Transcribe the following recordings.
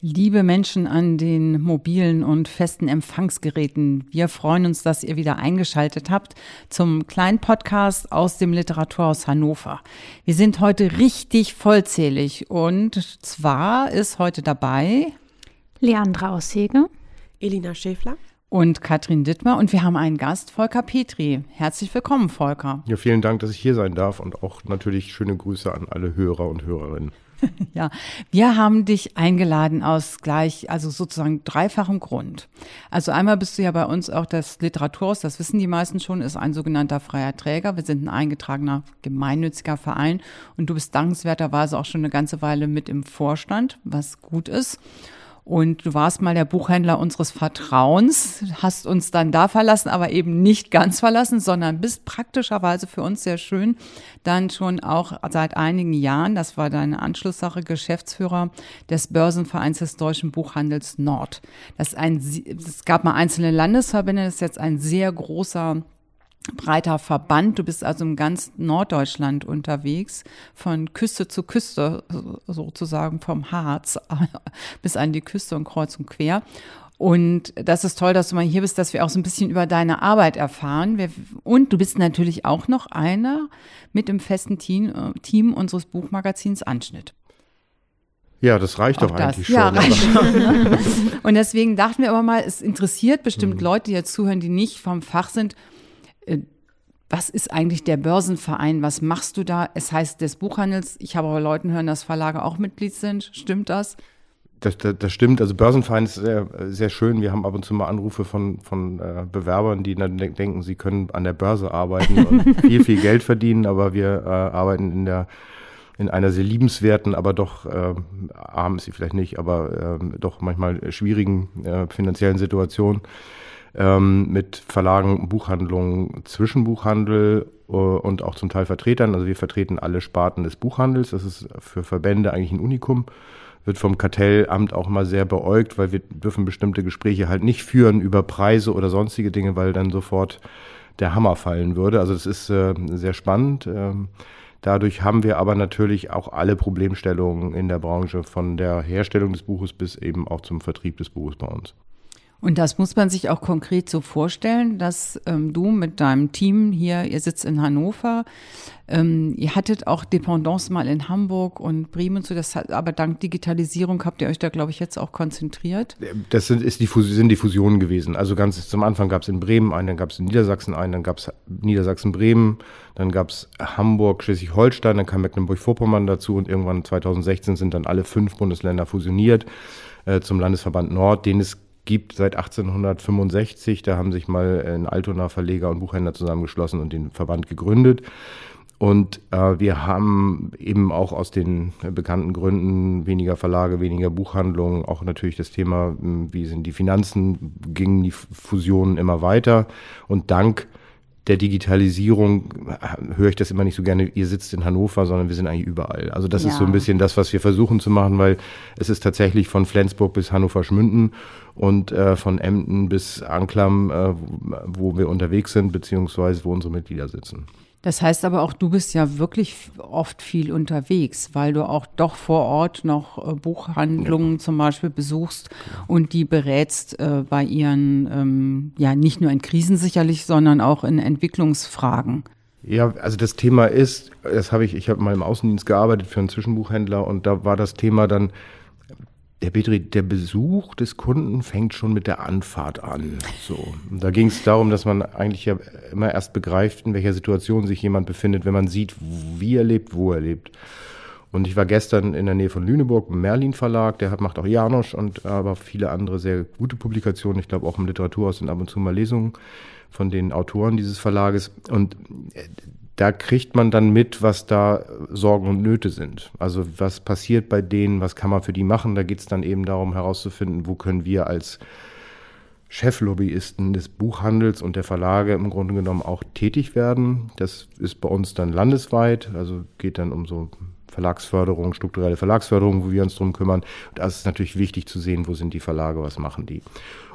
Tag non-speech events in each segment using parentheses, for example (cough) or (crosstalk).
Liebe Menschen an den mobilen und festen Empfangsgeräten, wir freuen uns, dass ihr wieder eingeschaltet habt zum kleinen Podcast aus dem Literaturhaus Hannover. Wir sind heute richtig vollzählig und zwar ist heute dabei Leandra Aushege, Elina Schäfler und Katrin Dittmer und wir haben einen Gast, Volker Petri. Herzlich willkommen, Volker. Ja, vielen Dank, dass ich hier sein darf und auch natürlich schöne Grüße an alle Hörer und Hörerinnen. (laughs) Ja, wir haben dich eingeladen aus gleich, also sozusagen dreifachem Grund. Also einmal bist du ja bei uns auch das Literaturhaus, das wissen die meisten schon, ist ein sogenannter freier Träger. Wir sind ein eingetragener gemeinnütziger Verein und du bist dankenswerterweise auch schon eine ganze Weile mit im Vorstand, was gut ist. Und du warst mal der Buchhändler unseres Vertrauens, hast uns dann da verlassen, aber eben nicht ganz verlassen, sondern bist praktischerweise für uns sehr schön dann schon auch seit einigen Jahren, das war deine Anschlusssache, Geschäftsführer des Börsenvereins des Deutschen Buchhandels Nord. Das ist ein, es gab mal einzelne Landesverbände, das ist jetzt ein sehr großer breiter Verband. Du bist also im ganz Norddeutschland unterwegs, von Küste zu Küste, sozusagen vom Harz (laughs) bis an die Küste und kreuz und quer. Und das ist toll, dass du mal hier bist, dass wir auch so ein bisschen über deine Arbeit erfahren. Und du bist natürlich auch noch einer mit im festen Team, äh, Team unseres Buchmagazins Anschnitt. Ja, das reicht auch doch eigentlich das. schon. Ja, reicht schon. (laughs) Und deswegen dachten wir aber mal, es interessiert bestimmt mhm. Leute, die jetzt zuhören, die nicht vom Fach sind, was ist eigentlich der Börsenverein? Was machst du da? Es heißt des Buchhandels. Ich habe aber Leuten hören, dass Verlage auch Mitglied sind. Stimmt das? Das, das, das, stimmt. Also Börsenverein ist sehr, sehr schön. Wir haben ab und zu mal Anrufe von, von äh, Bewerbern, die dann denken, sie können an der Börse arbeiten und (laughs) viel, viel Geld verdienen, aber wir äh, arbeiten in der in einer sehr liebenswerten, aber doch äh, arm ist sie vielleicht nicht, aber äh, doch manchmal schwierigen äh, finanziellen Situation ähm, mit Verlagen, Buchhandlungen, Zwischenbuchhandel äh, und auch zum Teil Vertretern. Also wir vertreten alle Sparten des Buchhandels. Das ist für Verbände eigentlich ein Unikum. Wird vom Kartellamt auch mal sehr beäugt, weil wir dürfen bestimmte Gespräche halt nicht führen über Preise oder sonstige Dinge, weil dann sofort der Hammer fallen würde. Also das ist äh, sehr spannend. Ähm, Dadurch haben wir aber natürlich auch alle Problemstellungen in der Branche, von der Herstellung des Buches bis eben auch zum Vertrieb des Buches bei uns. Und das muss man sich auch konkret so vorstellen, dass ähm, du mit deinem Team hier, ihr sitzt in Hannover, ähm, ihr hattet auch Dependance mal in Hamburg und Bremen und so, das hat, aber dank Digitalisierung habt ihr euch da, glaube ich, jetzt auch konzentriert. Das sind, ist die, sind die Fusionen gewesen. Also ganz zum Anfang gab es in Bremen einen, dann gab es in Niedersachsen einen, dann gab es Niedersachsen-Bremen, dann gab es Hamburg, Schleswig-Holstein, dann kam Mecklenburg-Vorpommern dazu und irgendwann 2016 sind dann alle fünf Bundesländer fusioniert äh, zum Landesverband Nord, den es gibt seit 1865. Da haben sich mal ein Altona Verleger und Buchhändler zusammengeschlossen und den Verband gegründet. Und äh, wir haben eben auch aus den bekannten Gründen weniger Verlage, weniger Buchhandlungen, auch natürlich das Thema, wie sind die Finanzen, gingen die Fusionen immer weiter. Und dank der Digitalisierung höre ich das immer nicht so gerne, ihr sitzt in Hannover, sondern wir sind eigentlich überall. Also das ja. ist so ein bisschen das, was wir versuchen zu machen, weil es ist tatsächlich von Flensburg bis Hannover-Schmünden und äh, von Emden bis Anklam, äh, wo wir unterwegs sind, beziehungsweise wo unsere Mitglieder sitzen. Das heißt aber auch, du bist ja wirklich oft viel unterwegs, weil du auch doch vor Ort noch äh, Buchhandlungen ja. zum Beispiel besuchst und die berätst äh, bei ihren, ähm, ja, nicht nur in Krisen sicherlich, sondern auch in Entwicklungsfragen. Ja, also das Thema ist, das habe ich, ich habe mal im Außendienst gearbeitet für einen Zwischenbuchhändler und da war das Thema dann, der Petri, der Besuch des Kunden fängt schon mit der Anfahrt an. So. Da ging es darum, dass man eigentlich ja immer erst begreift, in welcher Situation sich jemand befindet, wenn man sieht, wie er lebt, wo er lebt. Und ich war gestern in der Nähe von Lüneburg im Merlin Verlag, der hat, macht auch Janosch und aber viele andere sehr gute Publikationen. Ich glaube auch im Literaturhaus sind ab und zu mal Lesungen von den Autoren dieses Verlages. Und da kriegt man dann mit, was da Sorgen und Nöte sind. Also was passiert bei denen, was kann man für die machen. Da geht es dann eben darum herauszufinden, wo können wir als Cheflobbyisten des Buchhandels und der Verlage im Grunde genommen auch tätig werden. Das ist bei uns dann landesweit, also geht dann um so Verlagsförderung, strukturelle Verlagsförderung, wo wir uns drum kümmern. Da ist es natürlich wichtig zu sehen, wo sind die Verlage, was machen die.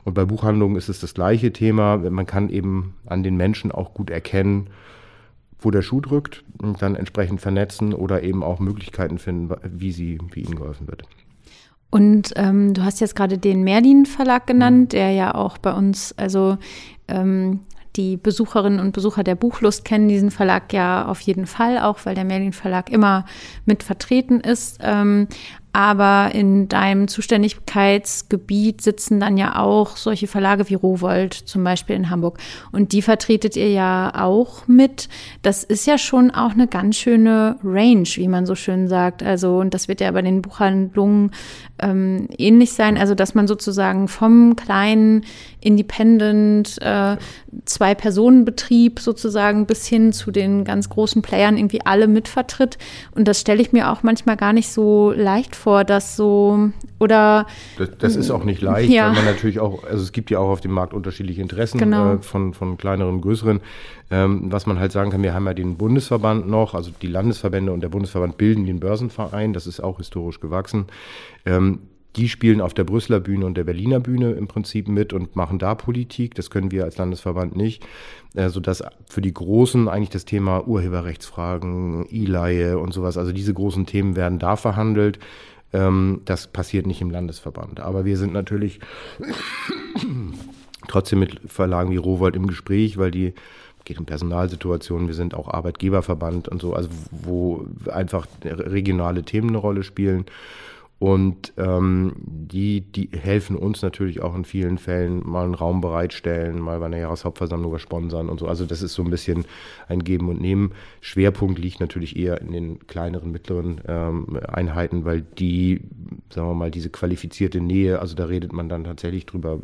Und bei Buchhandlungen ist es das gleiche Thema. Man kann eben an den Menschen auch gut erkennen, wo der Schuh drückt und dann entsprechend vernetzen oder eben auch Möglichkeiten finden, wie, sie, wie ihnen geholfen wird. Und ähm, du hast jetzt gerade den Merlin Verlag genannt, mhm. der ja auch bei uns, also ähm, die Besucherinnen und Besucher der Buchlust kennen diesen Verlag ja auf jeden Fall, auch weil der Merlin Verlag immer mit vertreten ist. Ähm, aber in deinem Zuständigkeitsgebiet sitzen dann ja auch solche Verlage wie Rowold zum Beispiel in Hamburg. Und die vertretet ihr ja auch mit. Das ist ja schon auch eine ganz schöne Range, wie man so schön sagt. Also, und das wird ja bei den Buchhandlungen ähm, ähnlich sein. Also, dass man sozusagen vom kleinen Independent äh, Zwei-Personen-Betrieb sozusagen bis hin zu den ganz großen Playern irgendwie alle mitvertritt. Und das stelle ich mir auch manchmal gar nicht so leicht vor, dass so oder das, das ist auch nicht leicht, ja. weil man natürlich auch, also es gibt ja auch auf dem Markt unterschiedliche Interessen genau. äh, von, von kleineren und größeren. Ähm, was man halt sagen kann, wir haben ja den Bundesverband noch, also die Landesverbände und der Bundesverband bilden den Börsenverein, das ist auch historisch gewachsen. Ähm, die spielen auf der Brüsseler Bühne und der Berliner Bühne im Prinzip mit und machen da Politik. Das können wir als Landesverband nicht, äh, sodass für die Großen eigentlich das Thema Urheberrechtsfragen, E-Leihe und sowas, also diese großen Themen werden da verhandelt. Ähm, das passiert nicht im Landesverband. Aber wir sind natürlich (coughs) trotzdem mit Verlagen wie Rowold im Gespräch, weil die geht um Personalsituationen, wir sind auch Arbeitgeberverband und so, also wo einfach regionale Themen eine Rolle spielen. Und ähm, die, die helfen uns natürlich auch in vielen Fällen mal einen Raum bereitstellen, mal bei einer Jahreshauptversammlung sponsern und so. Also das ist so ein bisschen ein Geben und Nehmen. Schwerpunkt liegt natürlich eher in den kleineren, mittleren ähm, Einheiten, weil die, sagen wir mal, diese qualifizierte Nähe, also da redet man dann tatsächlich drüber,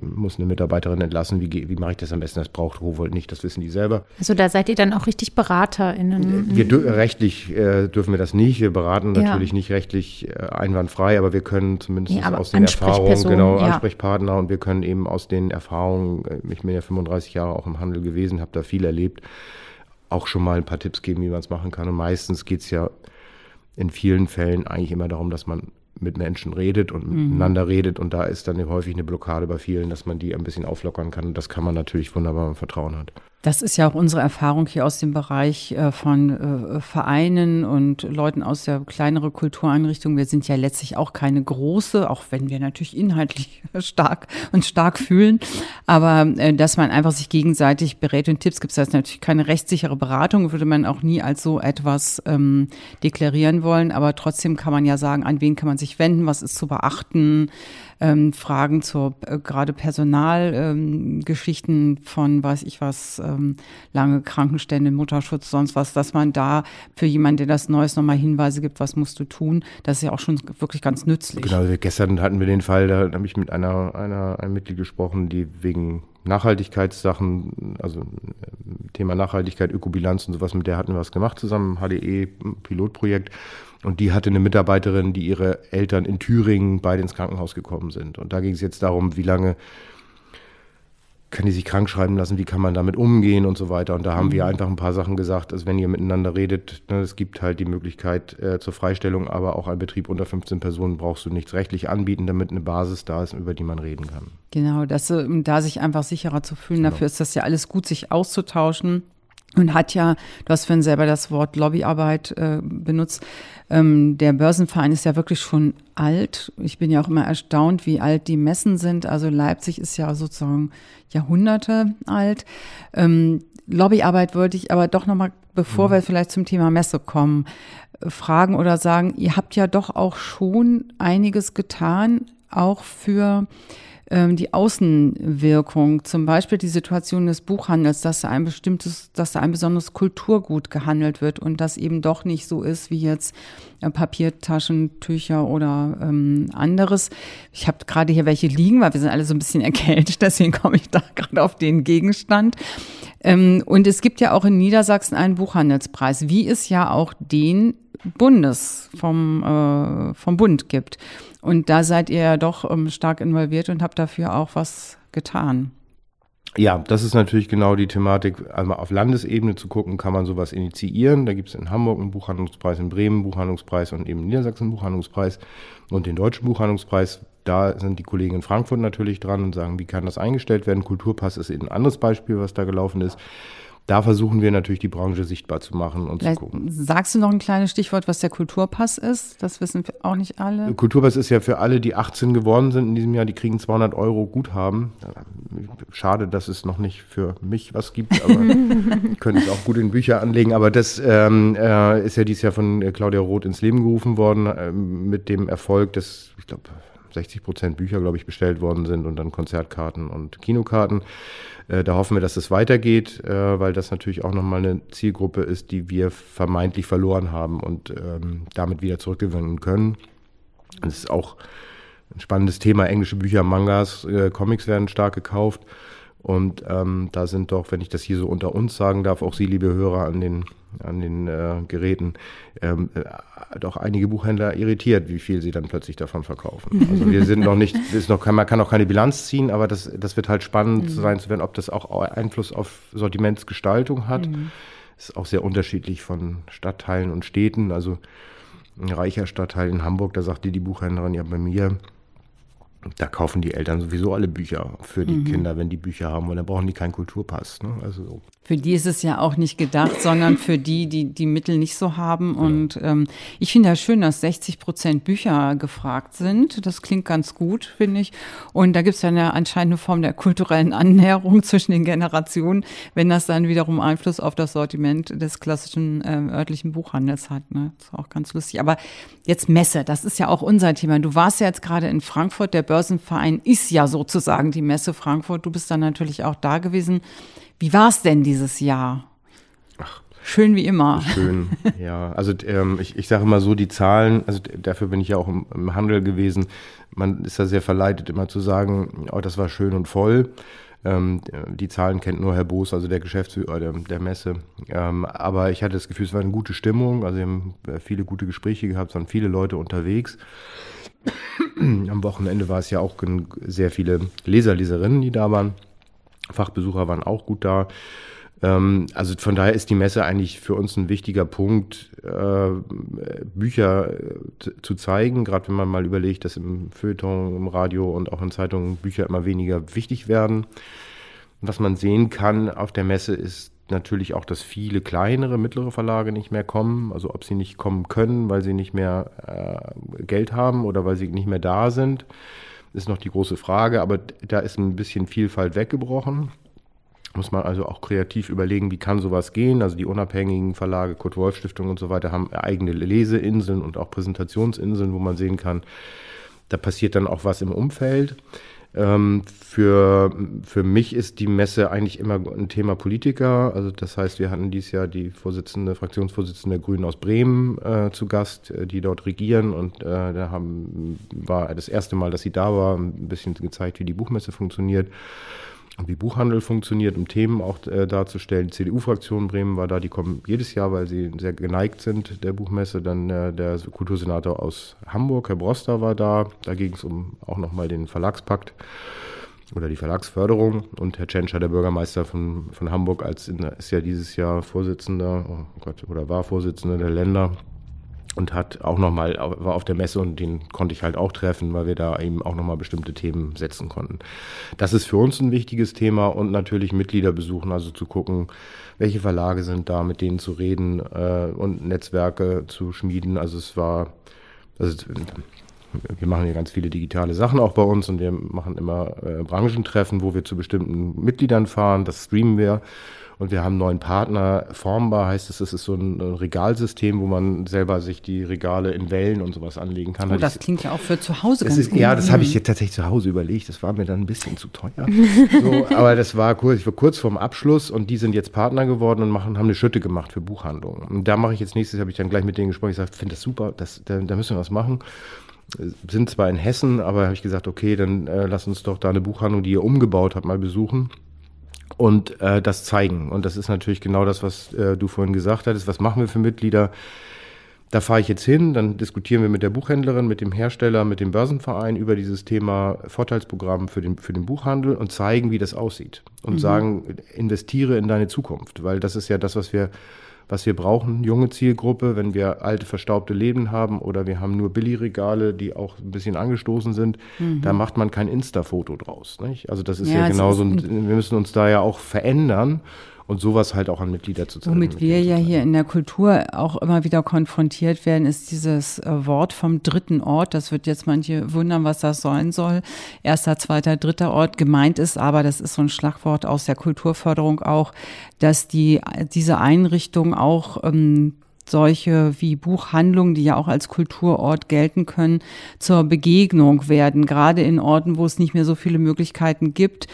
muss eine Mitarbeiterin entlassen, wie, wie mache ich das am besten? Das braucht Rowold nicht, das wissen die selber. Also da seid ihr dann auch richtig BeraterInnen? Wir rechtlich äh, dürfen wir das nicht, wir beraten ja. natürlich nicht rechtlich äh, einwandfrei, aber wir können zumindest ja, aus den Erfahrungen, genau, ja. Ansprechpartner und wir können eben aus den Erfahrungen, äh, ich bin ja 35 Jahre auch im Handel gewesen, habe da viel erlebt, auch schon mal ein paar Tipps geben, wie man es machen kann. Und meistens geht es ja in vielen Fällen eigentlich immer darum, dass man mit Menschen redet und mhm. miteinander redet und da ist dann häufig eine Blockade bei vielen, dass man die ein bisschen auflockern kann. Das kann man natürlich wunderbar, wenn man Vertrauen hat. Das ist ja auch unsere Erfahrung hier aus dem Bereich äh, von äh, Vereinen und Leuten aus der kleineren Kultureinrichtung. Wir sind ja letztlich auch keine große, auch wenn wir natürlich inhaltlich (laughs) stark und stark fühlen. Aber äh, dass man einfach sich gegenseitig berät und Tipps gibt, das heißt natürlich keine rechtssichere Beratung, würde man auch nie als so etwas ähm, deklarieren wollen. Aber trotzdem kann man ja sagen, an wen kann man sich wenden, was ist zu beachten ähm, Fragen zur äh, gerade Personalgeschichten ähm, von, weiß ich was, ähm, lange Krankenstände, Mutterschutz, sonst was, dass man da für jemanden, der das Neues nochmal Hinweise gibt, was musst du tun, das ist ja auch schon wirklich ganz nützlich. Genau, gestern hatten wir den Fall, da habe ich mit einer, einer, einem Mitglied gesprochen, die wegen Nachhaltigkeitssachen, also äh, Thema Nachhaltigkeit, Ökobilanz und sowas, mit der hatten wir was gemacht zusammen, HDE-Pilotprojekt. Und die hatte eine Mitarbeiterin, die ihre Eltern in Thüringen beide ins Krankenhaus gekommen sind. Und da ging es jetzt darum, wie lange kann die sich krank schreiben lassen, wie kann man damit umgehen und so weiter. Und da haben mhm. wir einfach ein paar Sachen gesagt, dass wenn ihr miteinander redet, ne, es gibt halt die Möglichkeit äh, zur Freistellung, aber auch ein Betrieb unter 15 Personen brauchst du nichts rechtlich anbieten, damit eine Basis da ist, über die man reden kann. Genau, das, um da sich einfach sicherer zu fühlen, genau. dafür ist das ja alles gut, sich auszutauschen und hat ja, du hast vorhin selber das Wort Lobbyarbeit äh, benutzt. Ähm, der Börsenverein ist ja wirklich schon alt. Ich bin ja auch immer erstaunt, wie alt die Messen sind. Also Leipzig ist ja sozusagen Jahrhunderte alt. Ähm, Lobbyarbeit wollte ich aber doch nochmal, bevor mhm. wir vielleicht zum Thema Messe kommen, fragen oder sagen, ihr habt ja doch auch schon einiges getan, auch für ähm, die Außenwirkung, zum Beispiel die Situation des Buchhandels, dass da ein bestimmtes, dass da ein besonderes Kulturgut gehandelt wird und das eben doch nicht so ist wie jetzt äh, Papiertaschen, Tücher oder ähm, anderes. Ich habe gerade hier welche liegen, weil wir sind alle so ein bisschen (laughs) erkältet, deswegen komme ich da gerade auf den Gegenstand. Ähm, und es gibt ja auch in Niedersachsen einen Buchhandelspreis, wie es ja auch den Bundes vom, äh, vom Bund gibt. Und da seid ihr ja doch ähm, stark involviert und habt dafür auch was getan. Ja, das ist natürlich genau die Thematik, einmal auf Landesebene zu gucken, kann man sowas initiieren. Da gibt es in Hamburg einen Buchhandlungspreis, in Bremen einen Buchhandlungspreis und eben in Niedersachsen einen Buchhandlungspreis und den Deutschen Buchhandlungspreis. Da sind die Kollegen in Frankfurt natürlich dran und sagen, wie kann das eingestellt werden? Kulturpass ist eben ein anderes Beispiel, was da gelaufen ist da versuchen wir natürlich die Branche sichtbar zu machen und Vielleicht zu gucken. Sagst du noch ein kleines Stichwort, was der Kulturpass ist? Das wissen auch nicht alle. Kulturpass ist ja für alle, die 18 geworden sind in diesem Jahr, die kriegen 200 Euro Guthaben. Schade, dass es noch nicht für mich was gibt, aber (laughs) könnte ich auch gut in Bücher anlegen. Aber das ähm, äh, ist ja dieses Jahr von Claudia Roth ins Leben gerufen worden äh, mit dem Erfolg, dass ich glaube 60 Prozent Bücher, glaube ich, bestellt worden sind und dann Konzertkarten und Kinokarten. Äh, da hoffen wir, dass es weitergeht, äh, weil das natürlich auch nochmal eine Zielgruppe ist, die wir vermeintlich verloren haben und ähm, damit wieder zurückgewinnen können. Das ist auch ein spannendes Thema. Englische Bücher, Mangas, äh, Comics werden stark gekauft. Und ähm, da sind doch, wenn ich das hier so unter uns sagen darf, auch Sie, liebe Hörer an den, an den äh, Geräten, ähm, äh, doch einige Buchhändler irritiert, wie viel sie dann plötzlich davon verkaufen. (laughs) Also wir sind noch nicht, ist noch, man kann auch keine Bilanz ziehen, aber das, das wird halt spannend mhm. sein zu werden, ob das auch Einfluss auf Sortimentsgestaltung hat. Mhm. Ist auch sehr unterschiedlich von Stadtteilen und Städten. Also ein reicher Stadtteil in Hamburg, da sagt dir die Buchhändlerin ja bei mir, da kaufen die Eltern sowieso alle Bücher für die mhm. Kinder, wenn die Bücher haben, weil dann brauchen die keinen Kulturpass. Ne? Also Für die ist es ja auch nicht gedacht, sondern für die, die die Mittel nicht so haben. Und ähm, ich finde ja schön, dass 60 Prozent Bücher gefragt sind. Das klingt ganz gut, finde ich. Und da gibt es ja eine anscheinend eine Form der kulturellen Annäherung (laughs) zwischen den Generationen, wenn das dann wiederum Einfluss auf das Sortiment des klassischen ähm, örtlichen Buchhandels hat. Ne? Das ist auch ganz lustig. Aber jetzt Messe, das ist ja auch unser Thema. Du warst ja jetzt gerade in Frankfurt, der Börse Börsenverein ist ja sozusagen die Messe Frankfurt. Du bist dann natürlich auch da gewesen. Wie war es denn dieses Jahr? Ach, Schön wie immer. Schön, ja. Also ähm, ich, ich sage immer so, die Zahlen, also dafür bin ich ja auch im, im, Handel gewesen. Man ist da sehr verleitet, immer zu sagen, oh, das war schön und voll. Ähm, die Zahlen kennt nur Herr Boos, also der Geschäftsführer der, der Messe. Ähm, aber ich hatte das Gefühl, es war eine gute Stimmung. Also wir haben viele gute Gespräche gehabt, es waren viele Leute unterwegs. Am Wochenende war es ja auch sehr viele Leser, Leserinnen, die da waren. Fachbesucher waren auch gut da. Ähm, also von daher ist die Messe eigentlich für uns ein wichtiger Punkt, äh, Bücher äh, zu zeigen, gerade wenn man mal überlegt, dass im Feuilleton, im Radio und auch in Zeitungen Bücher immer weniger wichtig werden. Was man sehen kann auf der Messe ist natürlich auch, dass viele kleinere, mittlere Verlage nicht mehr kommen. Also ob sie nicht kommen können, weil sie nicht mehr äh, Geld haben oder weil sie nicht mehr da sind, ist noch die große Frage. Aber da ist ein bisschen Vielfalt weggebrochen. Muss man also auch kreativ überlegen, wie kann sowas gehen. Also die unabhängigen Verlage, Kurt Wolf Stiftung und so weiter, haben eigene Leseinseln und auch Präsentationsinseln, wo man sehen kann, da passiert dann auch was im Umfeld. Ähm, für, für mich ist die Messe eigentlich immer ein Thema Politiker. Also das heißt, wir hatten dieses Jahr die Vorsitzende, Fraktionsvorsitzende der Grünen aus Bremen äh, zu Gast, äh, die dort regieren. Und äh, da haben, war das erste Mal, dass sie da war, ein bisschen gezeigt, wie die Buchmesse funktioniert wie Buchhandel funktioniert, um Themen auch äh, darzustellen. CDU-Fraktion Bremen war da, die kommen jedes Jahr, weil sie sehr geneigt sind der Buchmesse. Dann äh, der Kultursenator aus Hamburg, Herr Broster, war da. Da ging es um auch nochmal den Verlagspakt oder die Verlagsförderung. Und Herr Tschentscher, der Bürgermeister von, von Hamburg, als in, ist ja dieses Jahr Vorsitzender, oh Gott, oder war Vorsitzender der Länder und hat auch nochmal, war auf der Messe und den konnte ich halt auch treffen, weil wir da eben auch nochmal bestimmte Themen setzen konnten. Das ist für uns ein wichtiges Thema und natürlich Mitglieder besuchen, also zu gucken, welche Verlage sind da, mit denen zu reden äh, und Netzwerke zu schmieden. Also es war, also wir machen ja ganz viele digitale Sachen auch bei uns und wir machen immer äh, Branchentreffen, wo wir zu bestimmten Mitgliedern fahren, das streamen wir und wir haben einen neuen Partner. Formbar heißt es, das ist so ein Regalsystem, wo man selber sich die Regale in Wellen und sowas anlegen kann. Oh, das klingt ja auch für zu Hause ganz ist, gut. Ja, das habe ich jetzt tatsächlich zu Hause überlegt. Das war mir dann ein bisschen zu teuer. so, aber das war kurz, ich war kurz vorm Abschluss und die sind jetzt Partner geworden und machen, haben eine Schütte gemacht für Buchhandlungen. Und da mache ich jetzt nächstes, habe ich dann gleich mit denen gesprochen. Ich sage, finde das super, das, da, da müssen wir was machen sind zwar in Hessen, aber habe ich gesagt, okay, dann äh, lass uns doch da eine Buchhandlung, die ihr umgebaut habt, mal besuchen und äh, das zeigen. Und das ist natürlich genau das, was äh, du vorhin gesagt hattest. Was machen wir für Mitglieder? Da fahre ich jetzt hin, dann diskutieren wir mit der Buchhändlerin, mit dem Hersteller, mit dem Börsenverein über dieses Thema Vorteilsprogramm für den, für den Buchhandel und zeigen, wie das aussieht. Und mhm. sagen, investiere in deine Zukunft, weil das ist ja das, was wir was wir brauchen, junge Zielgruppe, wenn wir alte, verstaubte Läden haben oder wir haben nur Billigregale, die auch ein bisschen angestoßen sind, mhm. da macht man kein Insta-Foto draus. Nicht? Also das ist ja, ja genauso, wir müssen uns da ja auch verändern und sowas halt auch an Mitglieder zu zeigen. Womit wir ja hier in der Kultur auch immer wieder konfrontiert werden, ist dieses äh, Wort vom dritten Ort. Das wird jetzt manche wundern, was das sein soll. Erster, zweiter, dritter Ort gemeint ist, aber das ist so ein Schlagwort aus der Kulturförderung auch, dass die, diese Einrichtung auch ähm, solche wie Buchhandlungen, die ja auch als Kulturort gelten können, zur Begegnung werden, gerade in Orten, wo es nicht mehr so viele Möglichkeiten gibt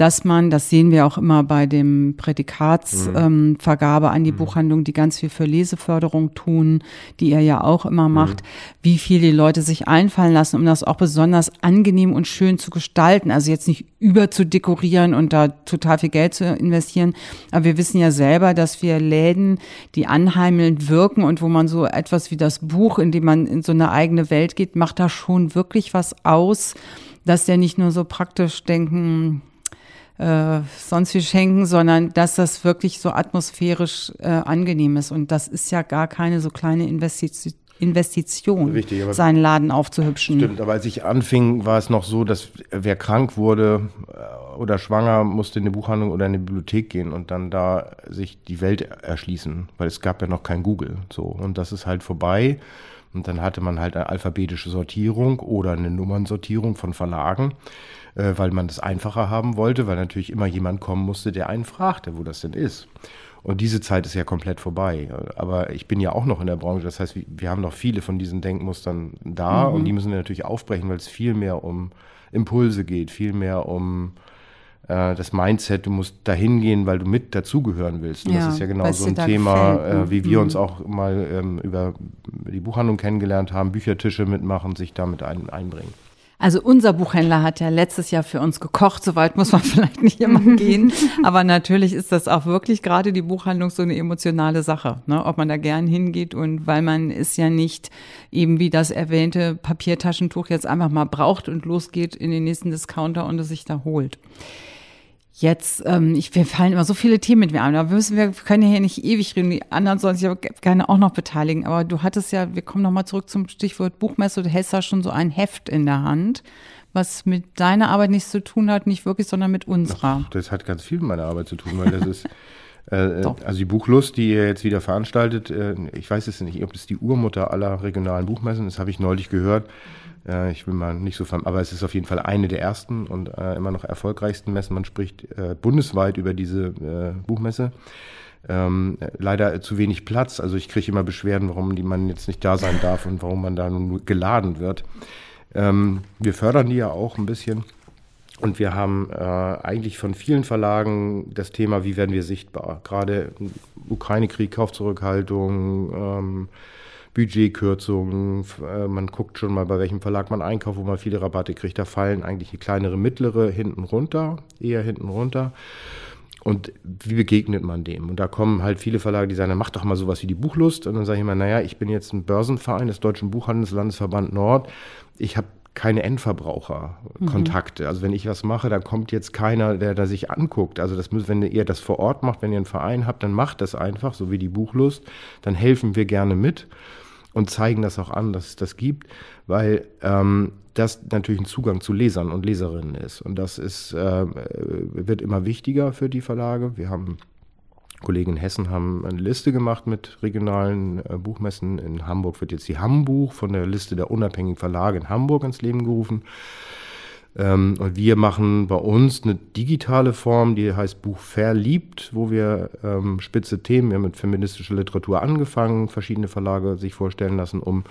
dass man, das sehen wir auch immer bei dem Prädikatsvergabe mhm. ähm, an die mhm. Buchhandlung, die ganz viel für Leseförderung tun, die ihr ja auch immer mhm. macht, wie viel die Leute sich einfallen lassen, um das auch besonders angenehm und schön zu gestalten. Also jetzt nicht über zu dekorieren und da total viel Geld zu investieren. Aber wir wissen ja selber, dass wir Läden, die anheimelnd wirken und wo man so etwas wie das Buch, in dem man in so eine eigene Welt geht, macht da schon wirklich was aus, dass der nicht nur so praktisch denken, äh, sonst wie schenken, sondern dass das wirklich so atmosphärisch äh, angenehm ist. Und das ist ja gar keine so kleine Investition. Investition, Richtig, seinen Laden aufzuhübschen. Stimmt, aber als ich anfing, war es noch so, dass wer krank wurde äh, oder schwanger, musste in eine Buchhandlung oder in eine Bibliothek gehen und dann da sich die Welt erschließen, weil es gab ja noch kein Google. So und das ist halt vorbei. Und dann hatte man halt eine alphabetische Sortierung oder eine Nummernsortierung von Verlagen äh, weil man das einfacher haben wollte, weil natürlich immer jemand kommen musste, der einen fragte, wo das denn ist. Und diese Zeit ist ja komplett vorbei. Aber ich bin ja auch noch in der Branche. Das heißt, wir haben noch viele von diesen Denkmustern da mhm. und die müssen wir natürlich aufbrechen, weil es viel mehr um Impulse geht, viel mehr um äh, das Mindset. Du musst dahin gehen, weil du mit dazugehören willst. Und ja, das ist ja genau so ein Thema, äh, wie wir mhm. uns auch mal ähm, über die Buchhandlung kennengelernt haben, Büchertische mitmachen, sich damit ein, einbringen. Also unser Buchhändler hat ja letztes Jahr für uns gekocht, soweit muss man (laughs) vielleicht nicht immer (laughs) gehen. Aber natürlich ist das auch wirklich gerade die Buchhandlung so eine emotionale Sache, ne? ob man da gern hingeht und weil man ist ja nicht eben wie das erwähnte Papiertaschentuch jetzt einfach mal braucht und losgeht in den nächsten Discounter und es sich da holt. Jetzt, ähm, ich, wir fallen immer so viele Themen mit mir an. Da müssen wir, wir können ja hier nicht ewig reden. Die anderen sollen sich aber gerne auch noch beteiligen. Aber du hattest ja, wir kommen nochmal zurück zum Stichwort Buchmesse. Du hältst da schon so ein Heft in der Hand, was mit deiner Arbeit nichts zu tun hat, nicht wirklich, sondern mit unserer. Ach, das hat ganz viel mit meiner Arbeit zu tun, weil das ist, (laughs) äh, äh also die Buchlust, die ihr jetzt wieder veranstaltet, äh, ich weiß es nicht, ob das die Urmutter aller regionalen Buchmessen ist, habe ich neulich gehört. Äh, ich will mal nicht so, aber es ist auf jeden Fall eine der ersten und äh, immer noch erfolgreichsten Messen. Man spricht äh, bundesweit über diese äh, Buchmesse. Ähm, leider zu wenig Platz. Also ich kriege immer Beschwerden, warum die man jetzt nicht da sein darf und warum man da nun geladen wird. Ähm, wir fördern die ja auch ein bisschen. Und wir haben äh, eigentlich von vielen Verlagen das Thema, wie werden wir sichtbar? Gerade Ukraine-Krieg, Kaufzurückhaltung, ähm, Budgetkürzungen. Äh, man guckt schon mal, bei welchem Verlag man einkauft, wo man viele Rabatte kriegt. Da fallen eigentlich die kleinere, mittlere hinten runter, eher hinten runter. Und wie begegnet man dem? Und da kommen halt viele Verlage, die sagen, mach doch mal sowas wie die Buchlust. Und dann sage ich immer, naja, ich bin jetzt ein Börsenverein des Deutschen Buchhandelslandesverband Nord. Ich habe keine Endverbraucherkontakte. Mhm. Also wenn ich was mache, da kommt jetzt keiner, der da sich anguckt. Also das müsst, wenn ihr das vor Ort macht, wenn ihr einen Verein habt, dann macht das einfach, so wie die Buchlust. Dann helfen wir gerne mit und zeigen das auch an, dass es das gibt, weil ähm, das natürlich ein Zugang zu Lesern und Leserinnen ist. Und das ist, äh, wird immer wichtiger für die Verlage. Wir haben Kollegen in Hessen haben eine Liste gemacht mit regionalen äh, Buchmessen. In Hamburg wird jetzt die Hambuch von der Liste der unabhängigen Verlage in Hamburg ins Leben gerufen. Ähm, und wir machen bei uns eine digitale Form, die heißt Buch verliebt, wo wir ähm, spitze Themen, wir haben mit feministischer Literatur angefangen, verschiedene Verlage sich vorstellen lassen, um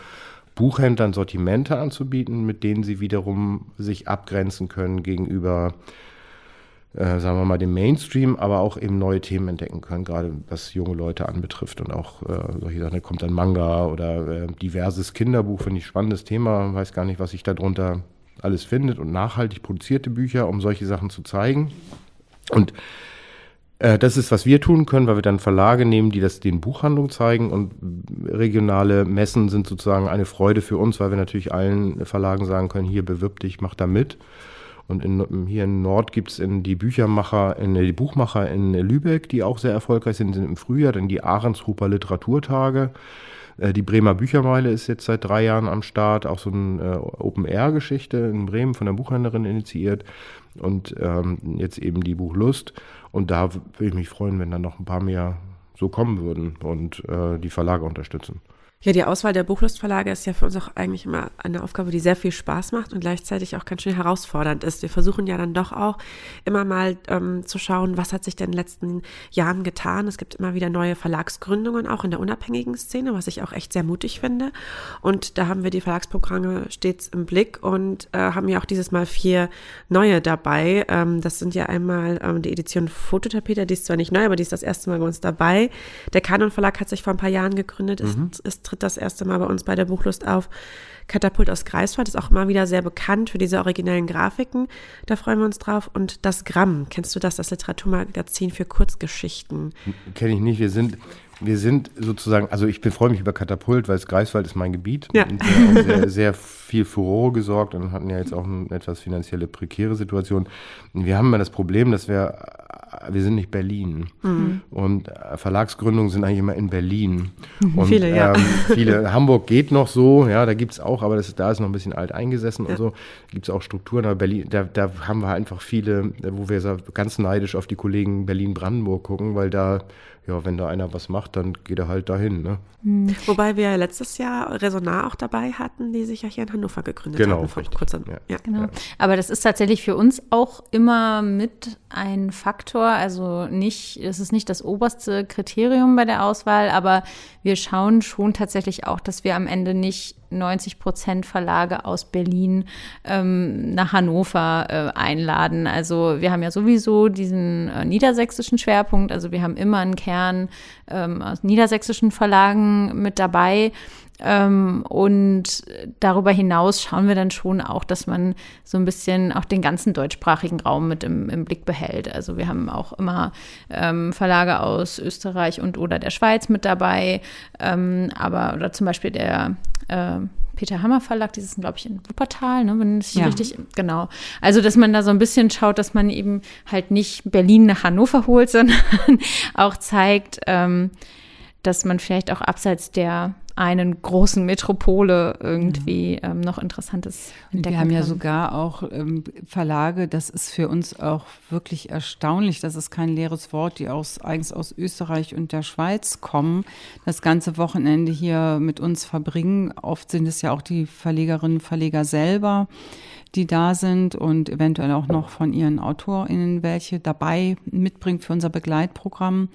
Buchhändlern Sortimente anzubieten, mit denen sie wiederum sich abgrenzen können gegenüber, äh, sagen wir mal, dem Mainstream, aber auch eben neue Themen entdecken können, gerade was junge Leute anbetrifft und auch äh, solche Sachen, da kommt dann Manga oder äh, diverses Kinderbuch, finde ich spannendes Thema, weiß gar nicht, was ich darunter alles findet und nachhaltig produzierte Bücher, um solche Sachen zu zeigen. Und Äh, das ist, was wir tun können, weil wir dann Verlage nehmen, die das den Buchhandlungen zeigen und regionale Messen sind sozusagen eine Freude für uns, weil wir natürlich allen Verlagen sagen können, hier bewirb dich, mach da mit. Und in, hier in Nord gibt es die Büchermacher, in, die Buchmacher in Lübeck, die auch sehr erfolgreich sind, sind im Frühjahr, dann die Ahrenshuber Literaturtage. Äh, die Bremer Büchermeile ist jetzt seit drei Jahren am Start, auch so eine äh, Open-Air-Geschichte in Bremen von der Buchhändlerin initiiert und ähm, jetzt eben die Buchlust. Und da würde ich mich freuen, wenn dann noch ein paar mehr so kommen würden und äh, die Verlage unterstützen. Ja, die Auswahl der Buchlustverlage ist ja für uns auch eigentlich immer eine Aufgabe, die sehr viel Spaß macht und gleichzeitig auch ganz schön herausfordernd ist. Wir versuchen ja dann doch auch immer mal ähm, zu schauen, was hat sich denn in den letzten Jahren getan. Es gibt immer wieder neue Verlagsgründungen, auch in der unabhängigen Szene, was ich auch echt sehr mutig finde. Und da haben wir die Verlagsprogramme stets im Blick und äh, haben ja auch dieses Mal vier neue dabei. Ähm, das sind ja einmal ähm, die Edition Fototapete, die ist zwar nicht neu, aber die ist das erste Mal bei uns dabei. Der Kanon Verlag hat sich vor ein paar Jahren gegründet, mhm. ist, ist tritt das erste Mal bei uns bei der Buchlust auf. Katapult aus Greifswald ist auch immer wieder sehr bekannt für diese originellen Grafiken. Da freuen wir uns drauf. Und das Gramm, kennst du das, das Literaturmagazin für Kurzgeschichten? Kenne ich nicht. Wir sind, wir sind sozusagen, also ich freue mich über Katapult, weil es Greifswald ist mein Gebiet. Ja. Und wir sehr, sehr viel Furore gesorgt und hatten ja jetzt auch eine etwas finanzielle prekäre Situation. Wir haben immer das Problem, dass wir wir sind nicht Berlin. Mhm. Und äh, Verlagsgründungen sind eigentlich immer in Berlin. Mhm. Und, viele, ja. Ähm, (laughs) viele, Hamburg geht noch so, ja, da gibt es auch, aber das, da ist noch ein bisschen alt eingesessen ja. und so. Gibt es auch Strukturen, aber Berlin, da, da haben wir einfach viele, wo wir ganz neidisch auf die Kollegen Berlin-Brandenburg gucken, weil da ja, wenn da einer was macht, dann geht er halt dahin. Ne? Mhm. Wobei wir letztes Jahr Resonar auch dabei hatten, die sich ja hier in Hannover gegründet genau, haben. Vor kurzem. Ja. ja. Genau. Aber das ist tatsächlich für uns auch immer mit ein Faktor. Also nicht, es ist nicht das oberste Kriterium bei der Auswahl, aber wir schauen schon tatsächlich auch, dass wir am Ende nicht 90 Prozent Verlage aus Berlin ähm, nach Hannover äh, einladen. Also wir haben ja sowieso diesen äh, niedersächsischen Schwerpunkt. Also wir haben immer einen Kern ähm, aus niedersächsischen Verlagen mit dabei. Ähm, und darüber hinaus schauen wir dann schon auch, dass man so ein bisschen auch den ganzen deutschsprachigen Raum mit im, im Blick behält. Also wir haben auch immer ähm, Verlage aus Österreich und oder der Schweiz mit dabei. Ähm, aber oder zum Beispiel der äh, Peter Hammer Verlag, dieses, glaube ich, in Wuppertal, ne, wenn ich ja. richtig, genau. Also, dass man da so ein bisschen schaut, dass man eben halt nicht Berlin nach Hannover holt, (laughs) sondern auch zeigt, ähm, dass man vielleicht auch abseits der einen großen Metropole irgendwie ja. ähm, noch Interessantes entdecken Wir haben kann. ja sogar auch ähm, Verlage, das ist für uns auch wirklich erstaunlich, das ist kein leeres Wort, die aus, eigens aus Österreich und der Schweiz kommen, das ganze Wochenende hier mit uns verbringen. Oft sind es ja auch die Verlegerinnen und Verleger selber die da sind und eventuell auch noch von ihren AutorInnen welche dabei mitbringt für unser Begleitprogramm.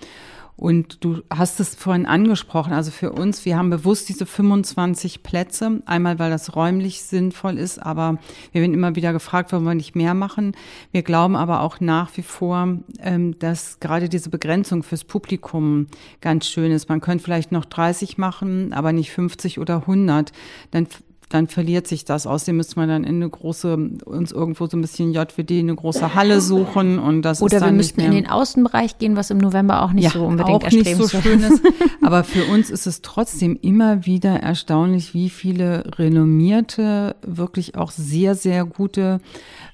Und du hast es vorhin angesprochen, also für uns, wir haben bewusst diese 25 Plätze, einmal weil das räumlich sinnvoll ist, aber wir werden immer wieder gefragt, warum wir nicht mehr machen. Wir glauben aber auch nach wie vor, ähm, dass gerade diese Begrenzung fürs Publikum ganz schön ist. Man könnte vielleicht noch 30 machen, aber nicht 50 oder 100. Dann dann verliert sich das. Außerdem müsste man dann in eine große, uns irgendwo so ein bisschen JWD, eine große Halle suchen und das Oder ist wir müssten in den Außenbereich gehen, was im November auch nicht ja, so unbedingt auch nicht so schön ist. (laughs) Aber für uns ist es trotzdem immer wieder erstaunlich, wie viele renommierte, wirklich auch sehr, sehr gute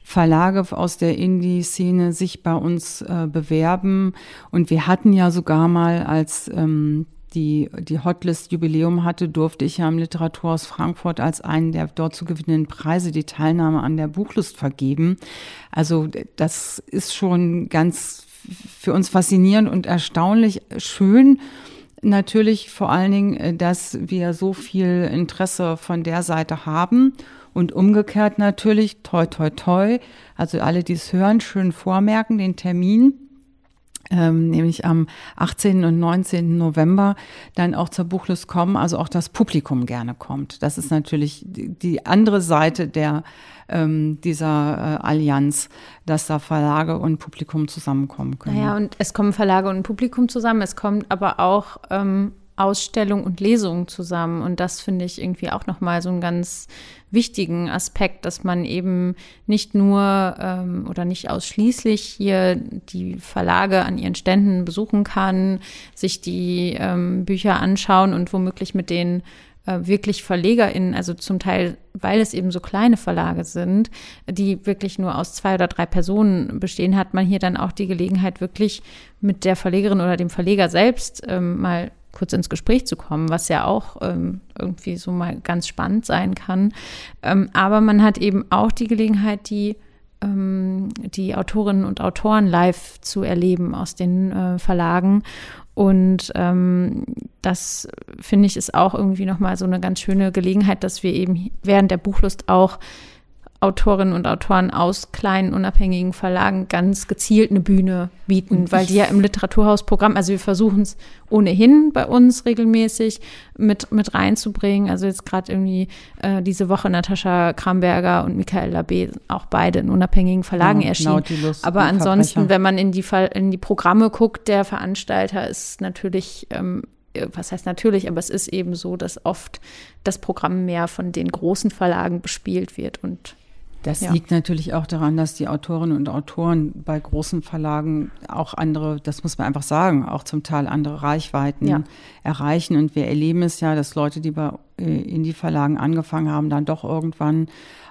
Verlage aus der Indie-Szene sich bei uns äh, bewerben. Und wir hatten ja sogar mal als ähm, die, die Hotlist Jubiläum hatte, durfte ich ja im Literaturhaus Frankfurt als einen der dort zu gewinnenden Preise die Teilnahme an der Buchlust vergeben. Also das ist schon ganz für uns faszinierend und erstaunlich schön. Natürlich vor allen Dingen, dass wir so viel Interesse von der Seite haben und umgekehrt natürlich, toi, toi, toi. Also alle, die es hören, schön vormerken, den Termin ähm, nämlich am 18. und 19. November dann auch zur Buchlust kommen, also auch das Publikum gerne kommt. Das ist natürlich die andere Seite der ähm, dieser äh, Allianz, dass da Verlage und Publikum zusammenkommen können. Naja, und es kommen Verlage und Publikum zusammen, es kommt aber auch ähm, Ausstellung und Lesung zusammen. Und das finde ich irgendwie auch nochmal so einen ganz wichtigen Aspekt, dass man eben nicht nur ähm, oder nicht ausschließlich hier die Verlage an ihren Ständen besuchen kann, sich die ähm, Bücher anschauen und womöglich mit denen äh, wirklich VerlegerInnen, also zum Teil, weil es eben so kleine Verlage sind, die wirklich nur aus zwei oder drei Personen bestehen, hat man hier dann auch die Gelegenheit, wirklich mit der Verlegerin oder dem Verleger selbst ähm, mal kurz ins Gespräch zu kommen, was ja auch ähm, irgendwie so mal ganz spannend sein kann. Ähm, aber man hat eben auch die Gelegenheit, die ähm, die Autorinnen und Autoren live zu erleben aus den äh, Verlagen. Und ähm, das finde ich ist auch irgendwie nochmal so eine ganz schöne Gelegenheit, dass wir eben während der Buchlust auch Autorinnen und Autoren aus kleinen unabhängigen Verlagen ganz gezielt eine Bühne bieten, weil die ja im Literaturhausprogramm, also wir versuchen es ohnehin bei uns regelmäßig mit, mit reinzubringen. Also jetzt gerade irgendwie äh, diese Woche Natascha Kramberger und Michael Labé, auch beide in unabhängigen Verlagen ja, erschienen. Nautilus Aber ansonsten, wenn man in die, in die Programme guckt, der Veranstalter ist natürlich ähm, was heißt natürlich, aber es ist eben so, dass oft das Programm mehr von den großen Verlagen bespielt wird und das ja. liegt natürlich auch daran, dass die Autorinnen und Autoren bei großen Verlagen auch andere, das muss man einfach sagen, auch zum Teil andere Reichweiten ja. erreichen. Und wir erleben es ja, dass Leute, die bei äh, Indie-Verlagen angefangen haben, dann doch irgendwann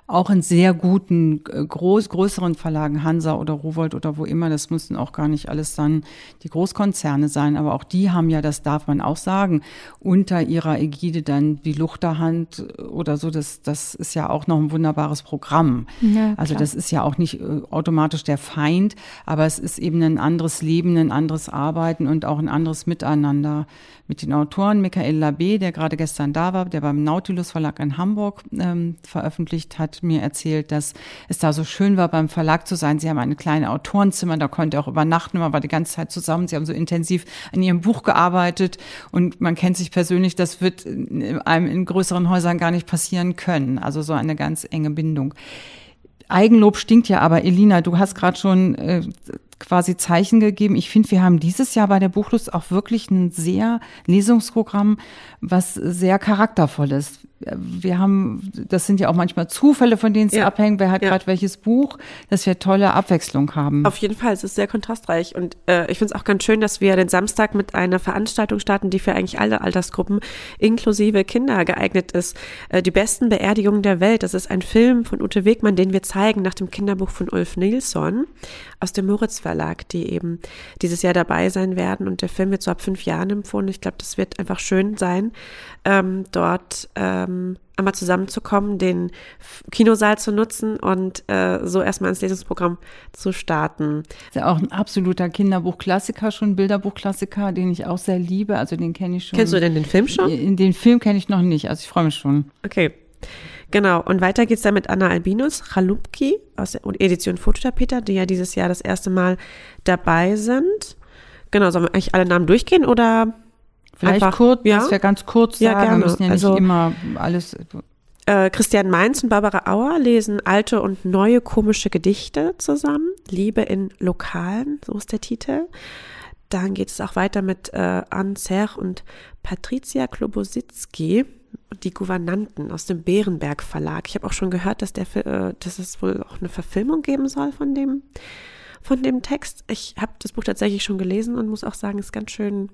auch in sehr guten, äh, groß, größeren Verlagen, Hansa oder Rowold oder wo immer, das mussten auch gar nicht alles dann die Großkonzerne sein, aber auch die haben ja, das darf man auch sagen, unter ihrer Ägide dann die Luchterhand oder so, das, das ist ja auch noch ein wunderbares Programm. Ja, also das ist ja auch nicht äh, automatisch der Feind, aber es ist eben ein anderes Leben, ein anderes Arbeiten und auch ein anderes Miteinander mit den Autoren. Michael Labé, der gerade gestern da war, der beim Nautilus Verlag in Hamburg ähm, veröffentlicht hat, mir erzählt, dass es da so schön war, beim Verlag zu sein. Sie haben ein kleines Autorenzimmer, da konnte auch übernachten, man war die ganze Zeit zusammen. Sie haben so intensiv an ihrem Buch gearbeitet und man kennt sich persönlich. Das wird einem in größeren Häusern gar nicht passieren können. Also so eine ganz enge Bindung. Eigenlob stinkt ja, aber Elina, du hast gerade schon äh, quasi Zeichen gegeben. Ich finde, wir haben dieses Jahr bei der Buchlust auch wirklich ein sehr Lesungsprogramm, was sehr charaktervoll ist wir haben, das sind ja auch manchmal Zufälle, von denen es ja. abhängt, wer hat ja. gerade welches Buch, dass wir tolle Abwechslung haben. Auf jeden Fall, es ist sehr kontrastreich und äh, ich finde es auch ganz schön, dass wir den Samstag mit einer Veranstaltung starten, die für eigentlich alle Altersgruppen inklusive Kinder geeignet ist. Äh, die besten Beerdigungen der Welt, das ist ein Film von Ute Wegmann, den wir zeigen nach dem Kinderbuch von Ulf Nilsson aus dem Moritz Verlag, die eben dieses Jahr dabei sein werden und der Film wird so ab fünf Jahren empfohlen. Ich glaube, das wird einfach schön sein, ähm, dort ähm, einmal zusammenzukommen, den Kinosaal zu nutzen und äh, so erstmal ins Lesungsprogramm zu starten. Das ist ja auch ein absoluter Kinderbuchklassiker, schon Bilderbuchklassiker, den ich auch sehr liebe. Also den kenne ich schon. Kennst du denn den Film schon? In den Film kenne ich noch nicht, also ich freue mich schon. Okay. Genau, und weiter geht's dann mit Anna Albinus, Chalupki aus der Edition Fototapeta, die ja dieses Jahr das erste Mal dabei sind. Genau, sollen wir eigentlich alle Namen durchgehen oder Vielleicht Einfach, kurz, ja? dass wir ganz kurz ja, sagen, gerne. wir müssen ja also, nicht immer alles. Äh, Christian Mainz und Barbara Auer lesen alte und neue komische Gedichte zusammen. Liebe in Lokalen, so ist der Titel. Dann geht es auch weiter mit äh, Anne Serre und Patricia Klobositzky, die Gouvernanten aus dem Bärenberg Verlag. Ich habe auch schon gehört, dass, der, äh, dass es wohl auch eine Verfilmung geben soll von dem, von dem Text. Ich habe das Buch tatsächlich schon gelesen und muss auch sagen, es ist ganz schön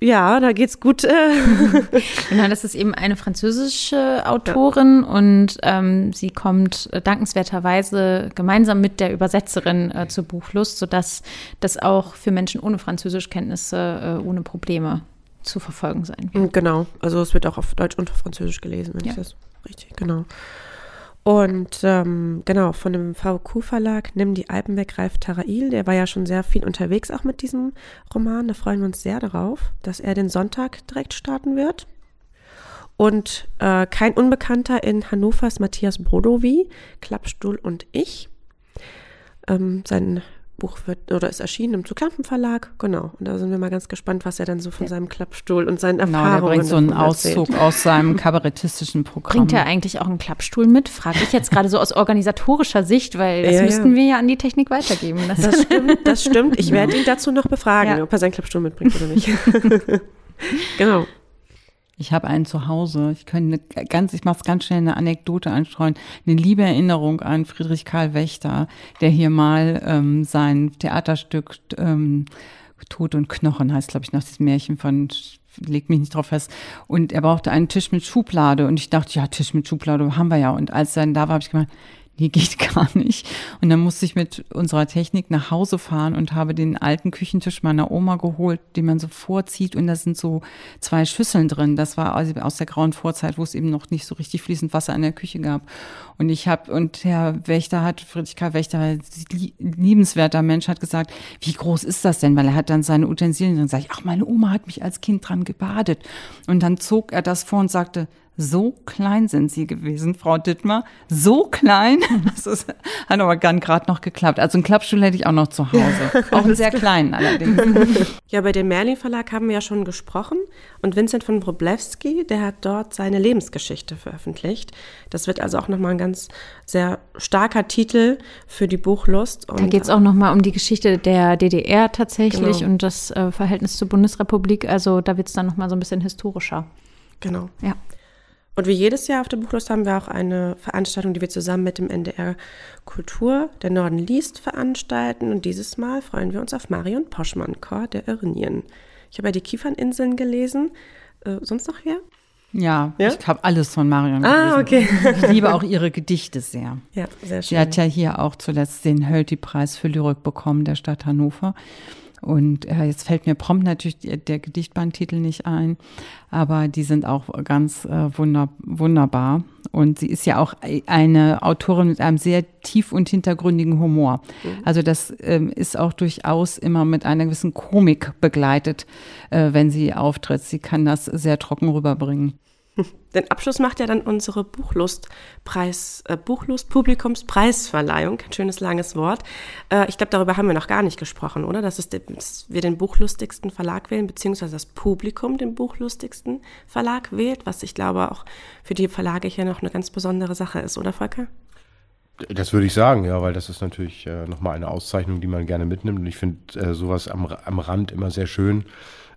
ja, da geht's gut. (laughs) genau, das ist eben eine französische Autorin ja. und ähm, sie kommt äh, dankenswerterweise gemeinsam mit der Übersetzerin äh, zur Buchlust, sodass das auch für Menschen ohne Französischkenntnisse äh, ohne Probleme zu verfolgen sein wird. Genau, also es wird auch auf Deutsch und auf Französisch gelesen, wenn ja. ich das richtig, genau. Und ähm, genau, von dem VQ-Verlag Nimm die Alpen weg, Ralf Tarail, der war ja schon sehr viel unterwegs auch mit diesem Roman. Da freuen wir uns sehr darauf, dass er den Sonntag direkt starten wird. Und äh, kein Unbekannter in Hannovers Matthias Brodowy, Klappstuhl und ich. Ähm, sein Buch wird oder ist erschienen im Zuglampen Verlag, genau. Und da sind wir mal ganz gespannt, was er dann so von seinem Klappstuhl und seinen genau, Erfahrungen. Genau, der bringt so einen Auszug aus seinem (laughs) kabarettistischen Programm. Bringt er eigentlich auch einen Klappstuhl mit? Frage ich jetzt gerade so aus organisatorischer Sicht, weil das ja, müssten ja. wir ja an die Technik weitergeben. Das, das stimmt, das stimmt. Ich (laughs) werde ihn dazu noch befragen, ja. ob er seinen Klappstuhl mitbringt oder nicht. (laughs) genau. Ich habe einen zu Hause. Ich könnte ganz, ich mache es ganz schnell eine Anekdote anstreuen. Eine liebe Erinnerung an Friedrich Karl Wächter, der hier mal ähm, sein Theaterstück ähm, Tod und Knochen heißt, glaube ich, nach diesem Märchen von leg mich nicht drauf fest. Und er brauchte einen Tisch mit Schublade. Und ich dachte, ja, Tisch mit Schublade haben wir ja. Und als er dann da war, habe ich gemeint, nee, geht (laughs) gar nicht. Und dann musste ich mit unserer Technik nach Hause fahren und habe den alten Küchentisch meiner Oma geholt, den man so vorzieht. Und da sind so zwei Schüsseln drin. Das war also aus der grauen Vorzeit, wo es eben noch nicht so richtig fließend Wasser in der Küche gab. Und ich habe, und Herr Wächter hat, Friedrich Karl Wächter, liebenswerter Mensch, hat gesagt, wie groß ist das denn? Weil er hat dann seine Utensilien und sagt, ach, meine Oma hat mich als Kind dran gebadet. Und dann zog er das vor und sagte, so klein sind sie gewesen, Frau Dittmar. So klein. (laughs) Das ist, hat aber gerade noch geklappt. Also einen Klappstuhl hätte ich auch noch zu Hause. (laughs) Auch einen sehr kleinen allerdings. (laughs) Ja, bei dem Merlin Verlag haben wir ja schon gesprochen. Und Vincent von Wroblewski, der hat dort seine Lebensgeschichte veröffentlicht. Das wird also auch nochmal ein ganz sehr starker Titel für die Buchlust. Und da geht es auch nochmal um die Geschichte der DDR tatsächlich genau. und das äh, Verhältnis zur Bundesrepublik. Also da wird es dann nochmal so ein bisschen historischer. Genau. Ja. Und wie jedes Jahr auf der Buchlust haben wir auch eine Veranstaltung, die wir zusammen mit dem NDR Kultur, der Norden liest, veranstalten. Und dieses Mal freuen wir uns auf Marion Poschmann, Chor der Irnien. Ich habe ja die Kieferninseln gelesen. Äh, sonst noch wer? Ja, ja? ich habe alles von Marion ah, gelesen. Ah, okay. ich liebe auch ihre Gedichte sehr. Ja, sehr schön. Sie hat ja hier auch zuletzt den Hölti-Preis für Lyrik bekommen, der Stadt Hannover. Und äh, jetzt fällt mir prompt natürlich der, der Gedichtbandtitel nicht ein, aber die sind auch ganz äh, wunder, wunderbar. Und sie ist ja auch eine Autorin mit einem sehr tief und hintergründigen Humor. Mhm. Also das ähm, ist auch durchaus immer mit einer gewissen Komik begleitet, äh, wenn sie auftritt. Sie kann das sehr trocken rüberbringen. (laughs) Den Abschluss macht ja dann unsere Buchlustpreis, äh, Buchlust Publikumspreisverleihung. Ein schönes langes Wort. Äh, ich glaube, darüber haben wir noch gar nicht gesprochen, oder? Dass, es, dass wir den buchlustigsten Verlag wählen, beziehungsweise das Publikum den buchlustigsten Verlag wählt, was ich glaube auch für die Verlage hier noch eine ganz besondere Sache ist, oder Volker? Das würde ich sagen, ja, weil das ist natürlich äh, nochmal eine Auszeichnung, die man gerne mitnimmt. Und ich finde äh, sowas am, am Rand immer sehr schön.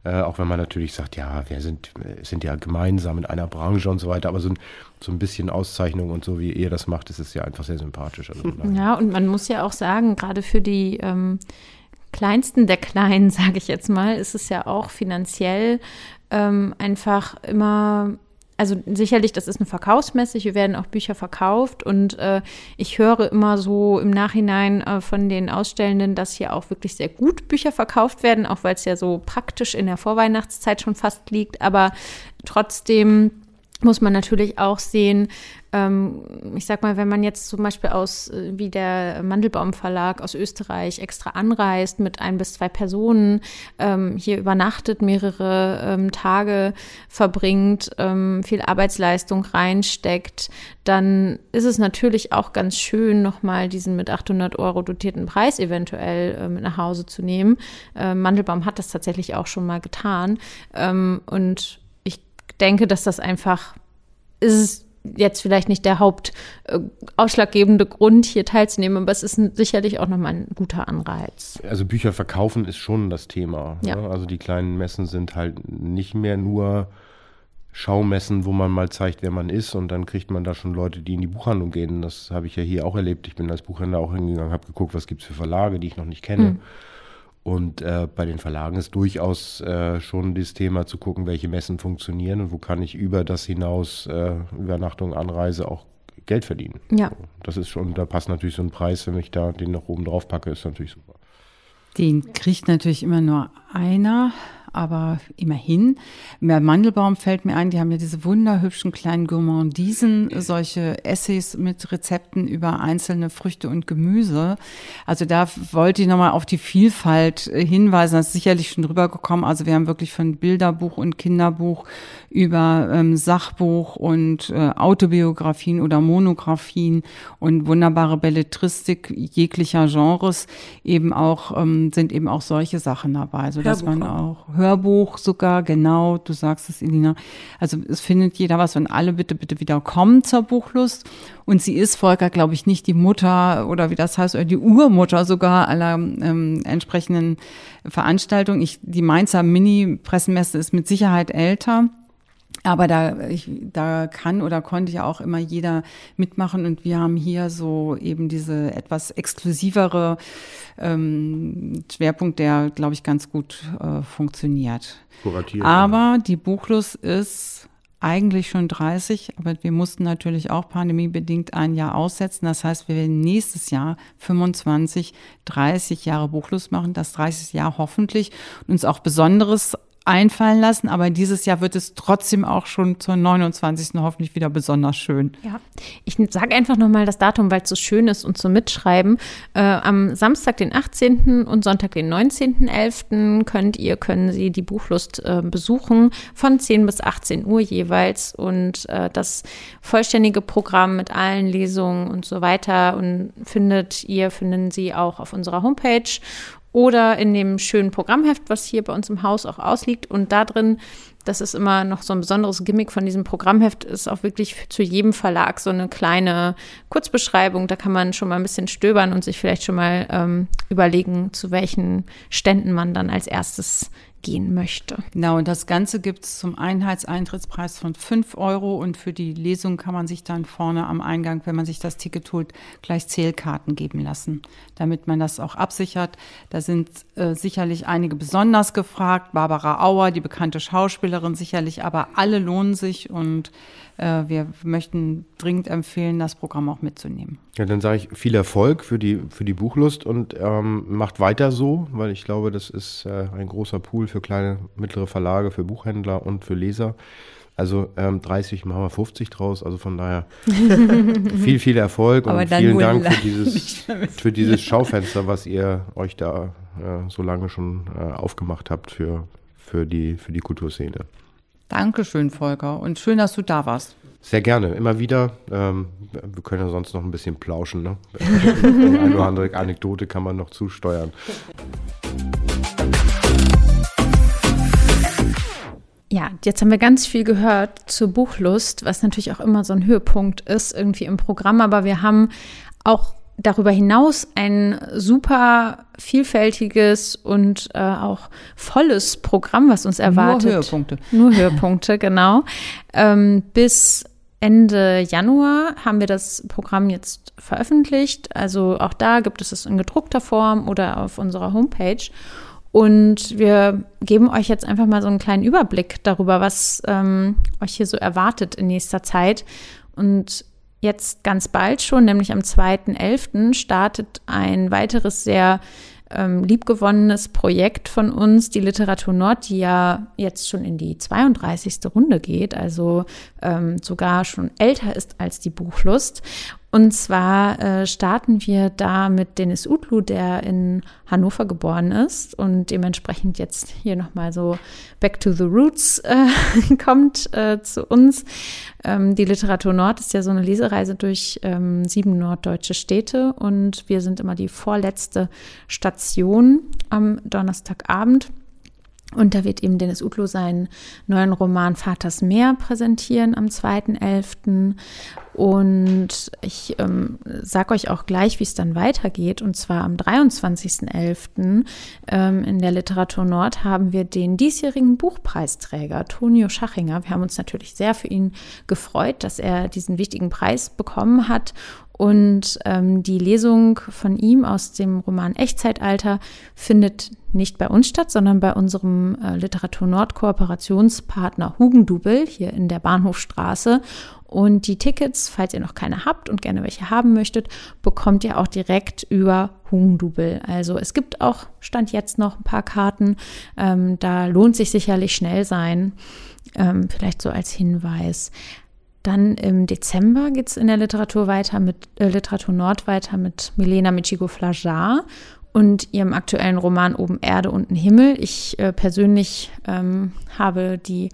Äh, auch wenn man natürlich sagt, ja, wir sind, sind ja gemeinsam in einer Branche und so weiter, aber so ein, so ein bisschen Auszeichnung und so, wie ihr das macht, ist es ja einfach sehr sympathisch. Also ja, und man muss ja auch sagen, gerade für die ähm, kleinsten der Kleinen, (laughs) sage ich jetzt mal, ist es ja auch finanziell ähm, einfach immer also sicherlich, das ist eine Verkaufsmesse, hier werden auch Bücher verkauft. Und äh, ich höre immer so im Nachhinein äh, von den Ausstellenden, dass hier auch wirklich sehr gut Bücher verkauft werden, auch weil es ja so praktisch in der Vorweihnachtszeit schon fast liegt, aber trotzdem muss man natürlich auch sehen, ähm, ich sag mal, wenn man jetzt zum Beispiel aus, äh, wie der Mandelbaum Verlag aus Österreich extra anreist mit ein bis zwei Personen, ähm, hier übernachtet, mehrere ähm, Tage verbringt, ähm, viel Arbeitsleistung reinsteckt, dann ist es natürlich auch ganz schön, nochmal diesen mit 800 Euro dotierten Preis eventuell äh, mit nach Hause zu nehmen. Äh, Mandelbaum hat das tatsächlich auch schon mal getan. Ähm, und denke, dass das einfach ist jetzt vielleicht nicht der hauptausschlaggebende äh, Grund, hier teilzunehmen, aber es ist ein, sicherlich auch nochmal ein guter Anreiz. Also Bücher verkaufen ist schon das Thema. Ja. Ne? Also die kleinen Messen sind halt nicht mehr nur Schaumessen, wo man mal zeigt, wer man ist und dann kriegt man da schon Leute, die in die Buchhandlung gehen. Das habe ich ja hier auch erlebt. Ich bin als Buchhändler auch hingegangen, habe geguckt, was gibt es für Verlage, die ich noch nicht kenne. Mhm. Und äh, bei den Verlagen ist durchaus äh, schon das Thema zu gucken, welche Messen funktionieren und wo kann ich über das hinaus äh, Übernachtung, Anreise auch Geld verdienen. Ja. Das ist schon, da passt natürlich so ein Preis, wenn ich da den noch oben drauf packe, ist natürlich super. Den kriegt natürlich immer nur einer aber immerhin. Mehr Mandelbaum fällt mir ein, die haben ja diese wunderhübschen kleinen Gourmandisen, solche Essays mit Rezepten über einzelne Früchte und Gemüse. Also da wollte ich nochmal auf die Vielfalt äh, hinweisen, das ist sicherlich schon rübergekommen. Also wir haben wirklich von Bilderbuch und Kinderbuch über ähm, Sachbuch und äh, Autobiografien oder Monographien und wunderbare Belletristik jeglicher Genres eben auch, ähm, sind eben auch solche Sachen dabei, so dass man auch Hörbuch sogar, genau, du sagst es, Elina. Also es findet jeder was und alle bitte, bitte wieder kommen zur Buchlust. Und sie ist, Volker, glaube ich, nicht die Mutter oder wie das heißt, oder die Urmutter sogar aller ähm, entsprechenden Veranstaltungen. Ich, die Mainzer Mini-Pressenmesse ist mit Sicherheit älter. Aber da, ich, da kann oder konnte ja auch immer jeder mitmachen und wir haben hier so eben diese etwas exklusivere ähm, Schwerpunkt, der, glaube ich, ganz gut äh, funktioniert. Kuratiert, aber ja. die Buchlust ist eigentlich schon 30, aber wir mussten natürlich auch pandemiebedingt ein Jahr aussetzen. Das heißt, wir werden nächstes Jahr 25, 30 Jahre Buchlust machen, das 30. Jahr hoffentlich uns auch Besonderes einfallen lassen, aber dieses Jahr wird es trotzdem auch schon zur 29. hoffentlich wieder besonders schön. Ja, ich sage einfach nochmal das Datum, weil es so schön ist und zum Mitschreiben. Äh, am Samstag, den 18. und Sonntag, den 19.11. könnt ihr, können Sie die Buchlust äh, besuchen von 10 bis 18 Uhr jeweils und äh, das vollständige Programm mit allen Lesungen und so weiter und findet ihr, finden Sie auch auf unserer Homepage oder in dem schönen Programmheft, was hier bei uns im Haus auch ausliegt. Und da drin, das ist immer noch so ein besonderes Gimmick von diesem Programmheft, ist auch wirklich zu jedem Verlag so eine kleine Kurzbeschreibung. Da kann man schon mal ein bisschen stöbern und sich vielleicht schon mal ähm, überlegen, zu welchen Ständen man dann als erstes gehen möchte. Genau, und das Ganze gibt es zum Einheitseintrittspreis von 5 Euro und für die Lesung kann man sich dann vorne am Eingang, wenn man sich das Ticket holt, gleich Zählkarten geben lassen, damit man das auch absichert. Da sind äh, sicherlich einige besonders gefragt, Barbara Auer, die bekannte Schauspielerin sicherlich, aber alle lohnen sich und äh, wir möchten dringend empfehlen, das Programm auch mitzunehmen. Ja, dann sage ich viel Erfolg für die, für die Buchlust und ähm, macht weiter so, weil ich glaube, das ist äh, ein großer Pool für kleine, mittlere Verlage, für Buchhändler und für Leser. Also ähm, 30 machen wir 50 draus. Also von daher (laughs) viel, viel Erfolg und vielen Dank für dieses, (laughs) für dieses Schaufenster, was ihr euch da äh, so lange schon äh, aufgemacht habt für, für, die, für die Kulturszene. Dankeschön, Volker. Und schön, dass du da warst. Sehr gerne, immer wieder. Ähm, wir können ja sonst noch ein bisschen plauschen. Ne? (laughs) Eine oder andere Anekdote kann man noch zusteuern. Ja, jetzt haben wir ganz viel gehört zur Buchlust, was natürlich auch immer so ein Höhepunkt ist irgendwie im Programm. Aber wir haben auch darüber hinaus ein super vielfältiges und äh, auch volles Programm, was uns erwartet. Nur Höhepunkte. Nur Höhepunkte, (laughs) genau. Ähm, bis Ende Januar haben wir das Programm jetzt veröffentlicht. Also auch da gibt es es in gedruckter Form oder auf unserer Homepage. Und wir geben euch jetzt einfach mal so einen kleinen Überblick darüber, was ähm, euch hier so erwartet in nächster Zeit. Und jetzt ganz bald schon, nämlich am 2.11., startet ein weiteres sehr ähm, liebgewonnenes Projekt von uns, die Literatur Nord, die ja jetzt schon in die 32. Runde geht, also ähm, sogar schon älter ist als die Buchlust. Und zwar äh, starten wir da mit Dennis Utlu, der in Hannover geboren ist und dementsprechend jetzt hier nochmal so Back to the Roots äh, (laughs) kommt äh, zu uns. Ähm, die Literatur Nord ist ja so eine Lesereise durch ähm, sieben norddeutsche Städte und wir sind immer die vorletzte Station am Donnerstagabend. Und da wird eben Dennis Utlu seinen neuen Roman Vaters Meer präsentieren am 2.11. Und ich ähm, sage euch auch gleich, wie es dann weitergeht. Und zwar am 23.11. Ähm, in der Literatur Nord haben wir den diesjährigen Buchpreisträger Tonio Schachinger. Wir haben uns natürlich sehr für ihn gefreut, dass er diesen wichtigen Preis bekommen hat. Und ähm, die Lesung von ihm aus dem Roman Echtzeitalter findet nicht bei uns statt, sondern bei unserem äh, Literatur Nord Kooperationspartner Hugendubel hier in der Bahnhofstraße. Und die Tickets, falls ihr noch keine habt und gerne welche haben möchtet, bekommt ihr auch direkt über Hugendubel. Also es gibt auch, stand jetzt noch ein paar Karten. Ähm, da lohnt sich sicherlich schnell sein. Ähm, vielleicht so als Hinweis. Dann im Dezember geht es in der Literatur weiter mit äh, Literatur Nord weiter mit Milena Michigo Flajar und ihrem aktuellen Roman Oben Erde, unten Himmel. Ich äh, persönlich ähm, habe die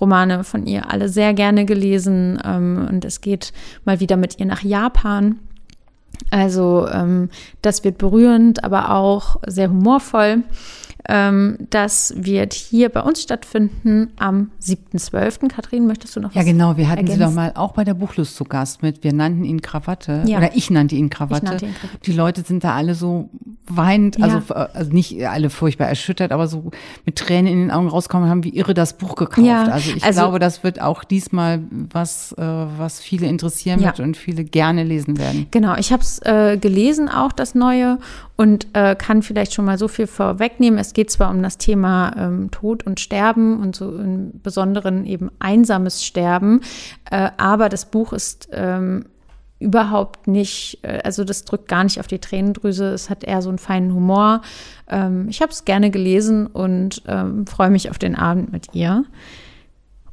Romane von ihr alle sehr gerne gelesen ähm, und es geht mal wieder mit ihr nach Japan. Also ähm, das wird berührend, aber auch sehr humorvoll. Ähm, das wird hier bei uns stattfinden am 7.12. Kathrin, möchtest du noch was Ja, genau. Wir hatten ergänzen? sie doch mal auch bei der Buchlust zu Gast mit. Wir nannten ihn Krawatte. Ja. Oder ich nannte ihn Krawatte. Ich nannte ihn Krawatte. Die Leute sind da alle so weinend, Ja. also, also nicht alle furchtbar erschüttert, aber so mit Tränen in den Augen rauskommen und haben wie irre das Buch gekauft. Ja, also ich also- glaube, das wird auch diesmal was, äh, was viele interessieren Ja. wird und viele gerne lesen werden. Genau, ich habe es äh, gelesen, auch das Neue, und äh, kann vielleicht schon mal so viel vorwegnehmen. Es geht zwar um das Thema ähm, Tod und Sterben und so im Besonderen eben einsames Sterben, äh, aber das Buch ist ähm, überhaupt nicht, äh, also das drückt gar nicht auf die Tränendrüse, es hat eher so einen feinen Humor. Ähm, ich habe es gerne gelesen und ähm, freue mich auf den Abend mit ihr.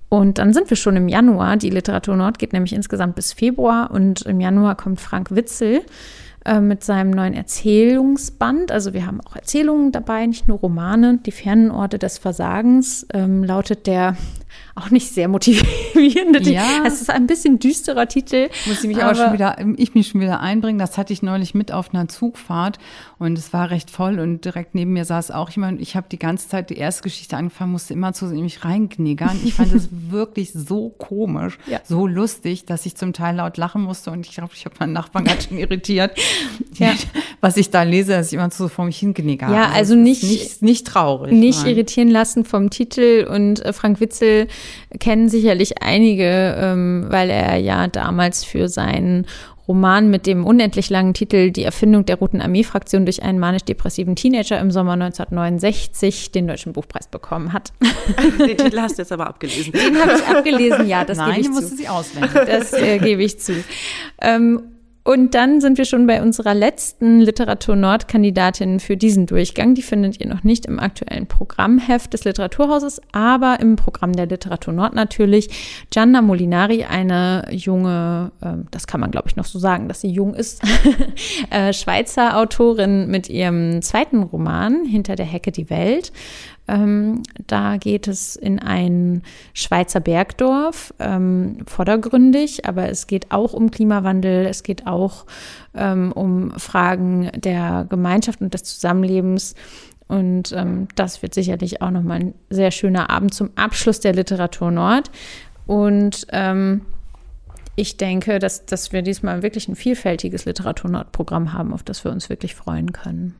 Und dann sind wir schon im Januar. Die Literatur Nord geht nämlich insgesamt bis Februar und im Januar kommt Frank Witzel äh, mit seinem neuen Erzählungsband. Also wir haben auch Erzählungen dabei, nicht nur Romane. Die fernen Orte des Versagens ähm, lautet der auch nicht sehr motivierende Titel. Ja. Es ist ein bisschen düsterer Titel. Muss ich mich aber, schon wieder, ich mich schon wieder einbringen. Das hatte ich neulich mit auf einer Zugfahrt und es war recht voll und direkt neben mir saß auch jemand. Ich habe die ganze Zeit die erste Geschichte angefangen, musste immer zu mich reinkniggern. Ich fand es (laughs) wirklich so komisch, Ja. so lustig, dass ich zum Teil laut lachen musste und ich glaube, ich habe meinen Nachbarn ganz schön irritiert, (laughs) Ja. (laughs) was ich da lese, dass ich immer so vor mich hinkniggere. Ja, also nicht- nicht, nicht traurig. nicht nein. irritieren lassen vom Titel. Und äh, Frank Witzel kennen sicherlich einige, ähm, weil er ja damals für seinen Roman mit dem unendlich langen Titel Die Erfindung der Roten Armee-Fraktion durch einen manisch-depressiven Teenager im Sommer 1969 den Deutschen Buchpreis bekommen hat. (laughs) Den Titel hast du jetzt aber abgelesen. Den habe ich abgelesen, ja, das Nein, gebe ich musste sie auswendig. Das äh, gebe ich zu. Ähm, und dann sind wir schon bei unserer letzten Literatur Nord-Kandidatin für diesen Durchgang. Die findet ihr noch nicht im aktuellen Programmheft des Literaturhauses, aber im Programm der Literatur Nord natürlich. Gianna Molinari, eine junge, ähm, das kann man glaube ich noch so sagen, dass sie jung ist, (laughs) äh, Schweizer Autorin mit ihrem zweiten Roman Hinter der Hecke die Welt. Ähm, da geht es in ein Schweizer Bergdorf, ähm, vordergründig, aber es geht auch um Klimawandel, es geht auch ähm, um Fragen der Gemeinschaft und des Zusammenlebens. Und ähm, das wird sicherlich auch nochmal ein sehr schöner Abend zum Abschluss der Literatur Nord. Und ähm, ich denke, dass, dass wir diesmal wirklich ein vielfältiges Literatur Nord-Programm haben, auf das wir uns wirklich freuen können.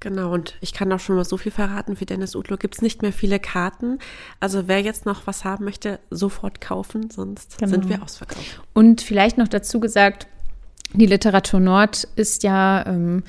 Genau, und ich kann auch schon mal so viel verraten, für Dennis Utlo gibt es nicht mehr viele Karten. Also wer jetzt noch was haben möchte, sofort kaufen, sonst Genau. sind wir ausverkauft. Und vielleicht noch dazu gesagt, die Literatur Nord ist ja ähm,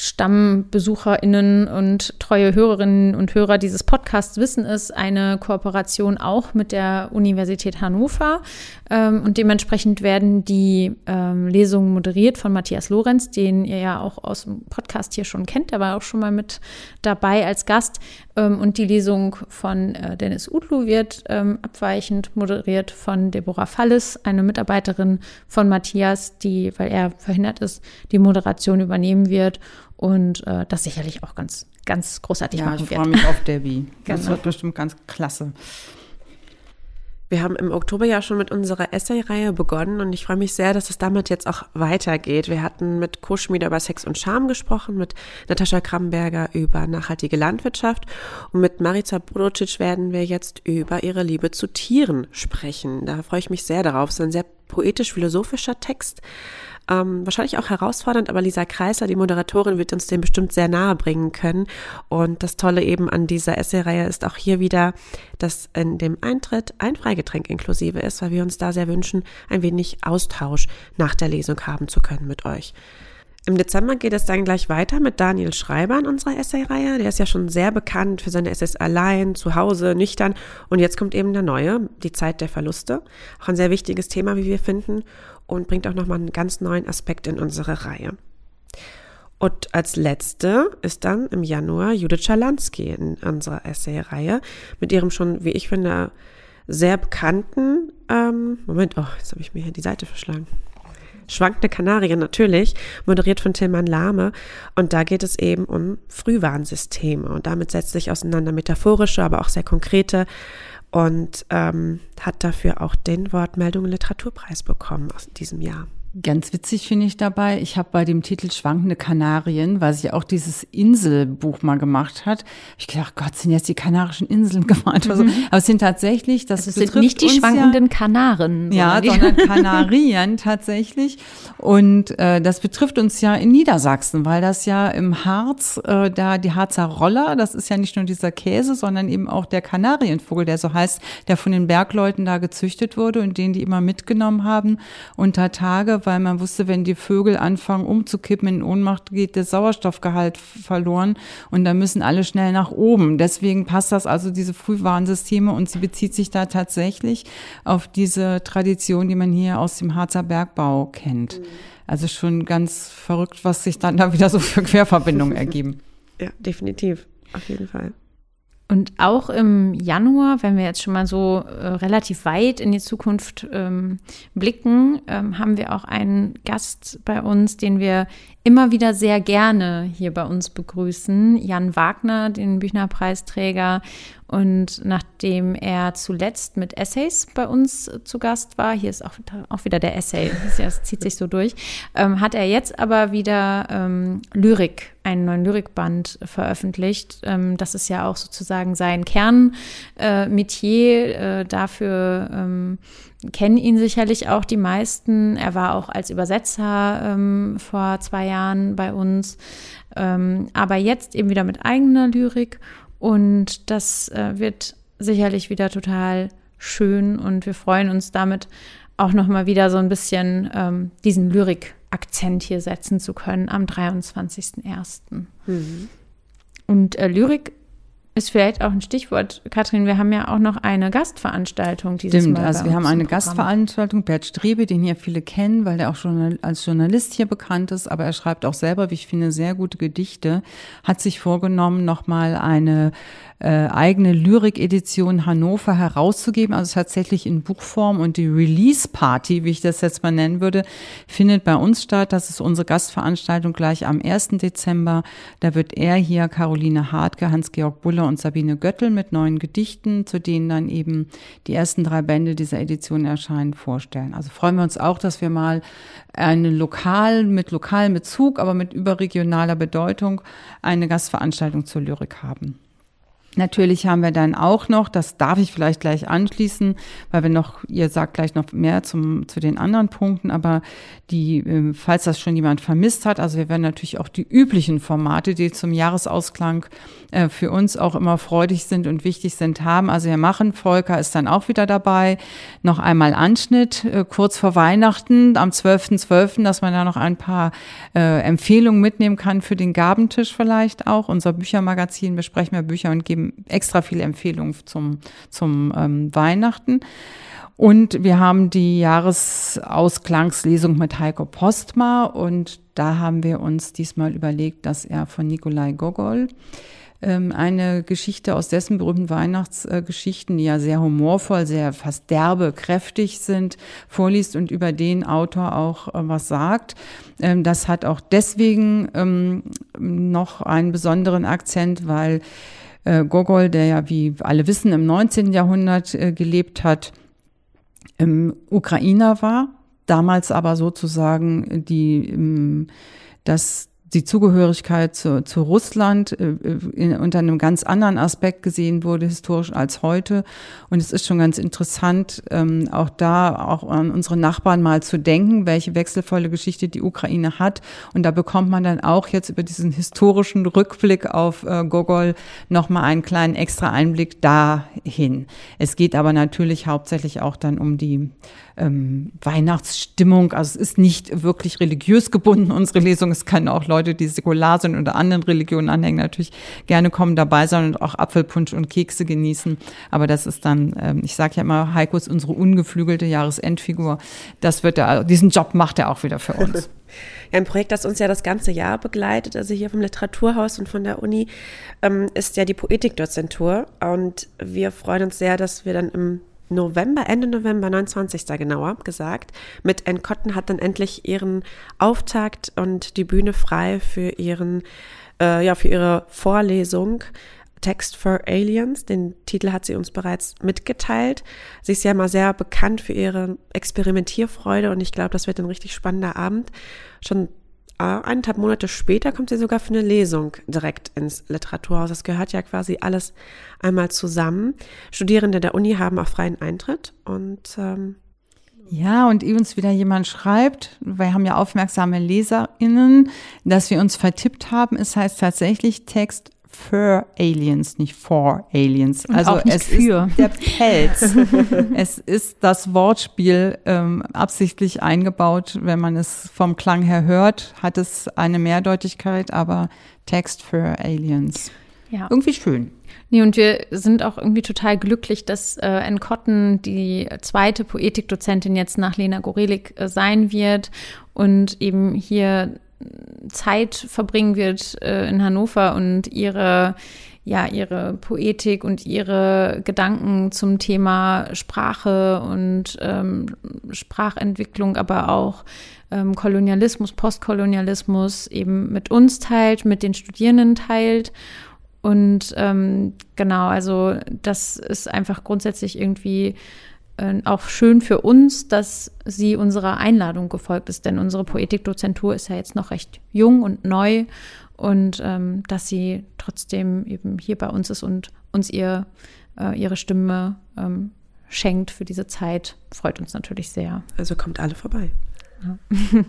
StammbesucherInnen und treue Hörerinnen und Hörer dieses Podcasts wissen es, eine Kooperation auch mit der Universität Hannover. Ähm, und dementsprechend werden die ähm, Lesungen moderiert von Matthias Lorenz, den ihr ja auch aus dem Podcast hier schon kennt. Der war auch schon mal mit dabei als Gast. Ähm, und die Lesung von äh, Dennis Utlu wird abweichend moderiert von Deborah Falles, eine Mitarbeiterin von Matthias, die, weil er verhindert ist, die Moderation übernehmen wird und äh, das sicherlich auch ganz, ganz großartig Ja, machen ich wird. freue mich auf Debbie. (laughs) Das Genau. wird bestimmt ganz klasse. Wir haben im Oktober ja schon mit unserer Essay-Reihe begonnen und ich freue mich sehr, dass es damit jetzt auch weitergeht. Wir hatten mit Koschmieder über Sex und Charme gesprochen, mit Natascha Kramberger über nachhaltige Landwirtschaft und mit Marica Brocic werden wir jetzt über ihre Liebe zu Tieren sprechen. Da freue ich mich sehr darauf. Es ist ein sehr poetisch-philosophischer Text. Ähm, wahrscheinlich auch herausfordernd, aber Lisa Kreisler, die Moderatorin, wird uns den bestimmt sehr nahe bringen können. Und das Tolle eben an dieser Essay-Reihe ist auch hier wieder, dass in dem Eintritt ein Freigetränk inklusive ist, weil wir uns da sehr wünschen, ein wenig Austausch nach der Lesung haben zu können mit euch. Im Dezember geht es dann gleich weiter mit Daniel Schreiber in unserer Essay-Reihe. Der ist ja schon sehr bekannt für seine Essays allein, zu Hause, nüchtern. Und jetzt kommt eben der neue, die Zeit der Verluste. Auch ein sehr wichtiges Thema, wie wir finden, und bringt auch nochmal einen ganz neuen Aspekt in unsere Reihe. Und als letzte ist dann im Januar Judith Schalansky in unserer Essay-Reihe mit ihrem schon, wie ich finde, sehr bekannten, ähm, Moment, oh, jetzt habe ich mir hier die Seite verschlagen. Schwankende Kanarie natürlich, moderiert von Tilman Lahme. Und da geht es eben um Frühwarnsysteme. Und damit setzt sich auseinander metaphorische, aber auch sehr konkrete und ähm, hat dafür auch den Wortmeldungen Literaturpreis bekommen aus diesem Jahr. Ganz witzig finde ich dabei, ich habe bei dem Titel Schwankende Kanarien, weil sie auch dieses Inselbuch mal gemacht hat, ich gedacht, Gott, sind jetzt die Kanarischen Inseln (laughs) gemeint? Mhm. Also, aber es sind tatsächlich, das also sind nicht die schwankenden ja, Kanaren. Ja, sondern (laughs) Kanarien tatsächlich. Und äh, das betrifft uns ja in Niedersachsen, weil das ja im Harz, äh, da die Harzer Roller, das ist ja nicht nur dieser Käse, sondern eben auch der Kanarienvogel, der so heißt, der von den Bergleuten da gezüchtet wurde und den die immer mitgenommen haben unter Tage weil man wusste, wenn die Vögel anfangen umzukippen in Ohnmacht, geht der Sauerstoffgehalt verloren und da müssen alle schnell nach oben. Deswegen passt das also diese Frühwarnsysteme und sie bezieht sich da tatsächlich auf diese Tradition, die man hier aus dem Harzer Bergbau kennt. Also schon ganz verrückt, was sich dann da wieder so für Querverbindungen ergeben. Ja, definitiv. Auf jeden Fall. Und auch im Januar, wenn wir jetzt schon mal so äh, relativ weit in die Zukunft ähm, blicken, ähm, haben wir auch einen Gast bei uns, den wir immer wieder sehr gerne hier bei uns begrüßen. Jan Wagner, den Büchnerpreisträger. Und nachdem er zuletzt mit Essays bei uns zu Gast war, hier ist auch, auch wieder der Essay, das zieht sich so durch, ähm, hat er jetzt aber wieder ähm, Lyrik, einen neuen Lyrikband veröffentlicht. Ähm, das ist ja auch sozusagen sein Kernmetier. Äh, äh, dafür ähm, kennen ihn sicherlich auch die meisten. Er war auch als Übersetzer ähm, vor zwei Jahren bei uns, ähm, aber jetzt eben wieder mit eigener Lyrik. Und das äh, wird sicherlich wieder total schön und wir freuen uns damit auch nochmal wieder so ein bisschen ähm, diesen Lyrik-Akzent hier setzen zu können am 23.01. Mhm. Und äh, Lyrik ist vielleicht auch ein Stichwort. Kathrin, wir haben ja auch noch eine Gastveranstaltung dieses Stimmt, Mal. also wir haben eine Gastveranstaltung, Bert Strebe, den hier viele kennen, weil er auch schon als Journalist hier bekannt ist, aber er schreibt auch selber, wie ich finde, sehr gute Gedichte, hat sich vorgenommen, nochmal eine äh, eigene Lyrik-Edition Hannover herauszugeben, also tatsächlich in Buchform. Und die Release-Party, wie ich das jetzt mal nennen würde, findet bei uns statt. Das ist unsere Gastveranstaltung gleich am 1. Dezember. Da wird er hier, Caroline Hartke, Hans-Georg Buller und Sabine Göttel mit neuen Gedichten, zu denen dann eben die ersten drei Bände dieser Edition erscheinen, vorstellen. Also freuen wir uns auch, dass wir mal eine lokal, mit lokalem Bezug, aber mit überregionaler Bedeutung eine Gastveranstaltung zur Lyrik haben. Natürlich haben wir dann auch noch, das darf ich vielleicht gleich anschließen, weil wir noch, ihr sagt gleich noch mehr zum, zu den anderen Punkten, aber die, ähm, falls das schon jemand vermisst hat, also wir werden natürlich auch die üblichen Formate, die zum Jahresausklang äh, für uns auch immer freudig sind und wichtig sind, haben. Also wir machen, Volker ist dann auch wieder dabei, noch einmal Anschnitt, äh, kurz vor Weihnachten, am 12.12., .12., dass man da noch ein paar äh, Empfehlungen mitnehmen kann für den Gabentisch vielleicht auch. Unser Büchermagazin besprechen wir Bücher und geben geben extra viele Empfehlungen zum, zum ähm, Weihnachten. Und wir haben die Jahresauskangslesung mit Heiko Postma und da haben wir uns diesmal überlegt, dass er von Nikolai Gogol ähm, eine Geschichte aus dessen berühmten Weihnachtsgeschichten, die ja sehr humorvoll, sehr fast derbe, kräftig sind, vorliest und über den Autor auch äh, was sagt. Ähm, das hat auch deswegen ähm, noch einen besonderen Akzent, weil äh, Gogol, der ja, wie alle wissen, im 19. Jahrhundert äh, gelebt hat, ähm, Ukrainer war, damals aber sozusagen die, ähm, das die Zugehörigkeit zu, zu Russland äh, in, unter einem ganz anderen Aspekt gesehen wurde, historisch als heute. Und es ist schon ganz interessant, ähm, auch da auch an unsere Nachbarn mal zu denken, welche wechselvolle Geschichte die Ukraine hat. Und da bekommt man dann auch jetzt über diesen historischen Rückblick auf äh, Gogol nochmal einen kleinen extra Einblick dahin. Es geht aber natürlich hauptsächlich auch dann um die ähm, Weihnachtsstimmung. Also es ist nicht wirklich religiös gebunden, unsere Lesung. Es können auch Leute, die säkular sind oder anderen Religionen anhängen, natürlich gerne kommen dabei sein und auch Apfelpunsch und Kekse genießen. Aber das ist dann, ähm, ich sage ja immer, Heiko ist unsere ungeflügelte Jahresendfigur. Das wird er, diesen Job macht er auch wieder für uns. (laughs) Ein Projekt, das uns ja das ganze Jahr begleitet, also hier vom Literaturhaus und von der Uni, ähm, ist ja die Poetikdozentur. Und wir freuen uns sehr, dass wir dann im November, Ende November, 29. genauer gesagt, mit Enkotten hat dann endlich ihren Auftakt und die Bühne frei für ihren, äh, ja, für ihre Vorlesung Text for Aliens. Den Titel hat sie uns bereits mitgeteilt. Sie ist ja mal sehr bekannt für ihre Experimentierfreude und ich glaube, das wird ein richtig spannender Abend. Schon eineinhalb Monate später kommt sie sogar für eine Lesung direkt ins Literaturhaus. Das gehört ja quasi alles einmal zusammen. Studierende der Uni haben auch freien Eintritt und ähm, ja, und uns wieder jemand schreibt, wir haben ja aufmerksame LeserInnen, dass wir uns vertippt haben. Es heißt tatsächlich Text für Aliens, nicht for Aliens. Und also es für. ist der Pelz. (laughs) es ist das Wortspiel ähm, absichtlich eingebaut. Wenn man es vom Klang her hört, hat es eine Mehrdeutigkeit, aber Text für Aliens. Ja. Irgendwie schön. Nee, und wir sind auch irgendwie total glücklich, dass äh, Anne Cotton die zweite Poetikdozentin jetzt nach Lena Gorelik äh, sein wird und eben hier Zeit verbringen wird äh, in Hannover und ihre ja ihre Poetik und ihre Gedanken zum Thema Sprache und ähm, Sprachentwicklung, aber auch ähm, Kolonialismus, Postkolonialismus eben mit uns teilt, mit den Studierenden teilt. Und ähm, genau, also das ist einfach grundsätzlich irgendwie äh, auch schön für uns, dass sie unserer Einladung gefolgt ist, denn unsere Poetikdozentur ist ja jetzt noch recht jung und neu und ähm, dass sie trotzdem eben hier bei uns ist und uns ihr äh, ihre Stimme ähm, schenkt für diese Zeit, freut uns natürlich sehr. Also kommt alle vorbei. Ja. (laughs)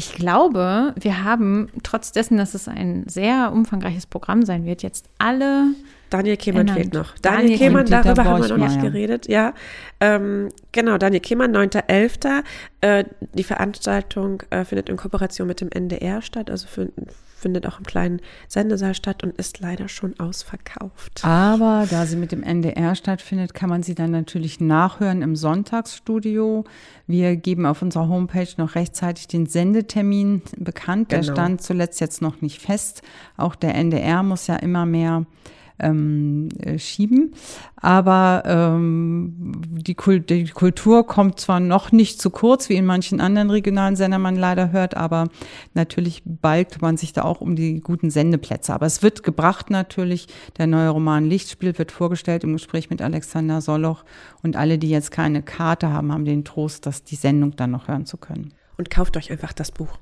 Ich glaube, wir haben trotz dessen, dass es ein sehr umfangreiches Programm sein wird, jetzt alle. Daniel Kemann fehlt noch. Daniel, Daniel Kemann, darüber haben wir noch nicht geredet. Ja, ähm, genau, Daniel Kemann, 9.11. Äh, die Veranstaltung äh, findet in Kooperation mit dem NDR statt, also für, findet auch im kleinen Sendesaal statt und ist leider schon ausverkauft. Aber da sie mit dem NDR stattfindet, kann man sie dann natürlich nachhören im Sonntagsstudio. Wir geben auf unserer Homepage noch rechtzeitig den Sendetermin bekannt. Genau. Der stand zuletzt jetzt noch nicht fest. Auch der NDR muss ja immer mehr ähm, äh, schieben. Aber ähm, die, Kult die Kultur kommt zwar noch nicht zu kurz, wie in manchen anderen regionalen Sendern man leider hört, aber natürlich balgt man sich da auch um die guten Sendeplätze. Aber es wird gebracht natürlich. Der neue Roman Lichtspiel wird vorgestellt im Gespräch mit Alexander Soloch. Und alle, die jetzt keine Karte haben, haben den Trost, dass die Sendung dann noch hören zu können. Und kauft euch einfach das Buch.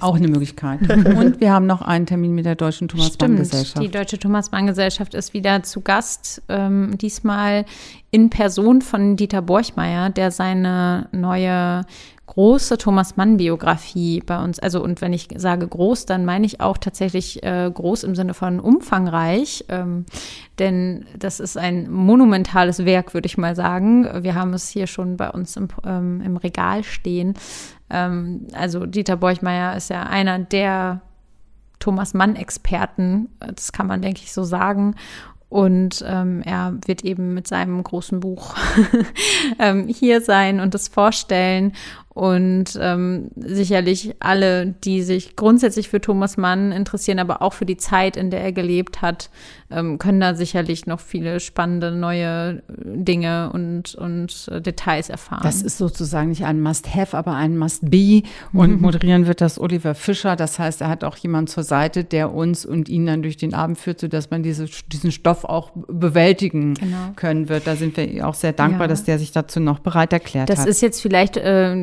Auch eine Möglichkeit. (laughs) Und wir haben noch einen Termin mit der Deutschen Thomas-Mann-Gesellschaft. Die Deutsche Thomas-Mann-Gesellschaft ist wieder zu Gast, ähm, diesmal in Person von Dieter Borchmeier, der seine neue große Thomas Mann-Biografie bei uns, also und wenn ich sage groß, dann meine ich auch tatsächlich äh, groß im Sinne von umfangreich, ähm, denn das ist ein monumentales Werk, würde ich mal sagen. Wir haben es hier schon bei uns im, ähm, im Regal stehen. Ähm, also Dieter Borchmeier ist ja einer der Thomas Mann-Experten, das kann man, denke ich, so sagen. Und ähm, er wird eben mit seinem großen Buch (laughs) ähm, hier sein und das vorstellen. Und ähm, sicherlich alle, die sich grundsätzlich für Thomas Mann interessieren, aber auch für die Zeit, in der er gelebt hat, ähm, können da sicherlich noch viele spannende neue Dinge und, und äh, Details erfahren. Das ist sozusagen nicht ein Must-Have, aber ein Must-Be. Und mhm. moderieren wird das Oliver Fischer. Das heißt, er hat auch jemanden zur Seite, der uns und ihn dann durch den Abend führt, sodass man diese, diesen Stoff auch bewältigen genau. können wird. Da sind wir auch sehr dankbar, ja. dass der sich dazu noch bereit erklärt das hat. Das ist jetzt vielleicht äh,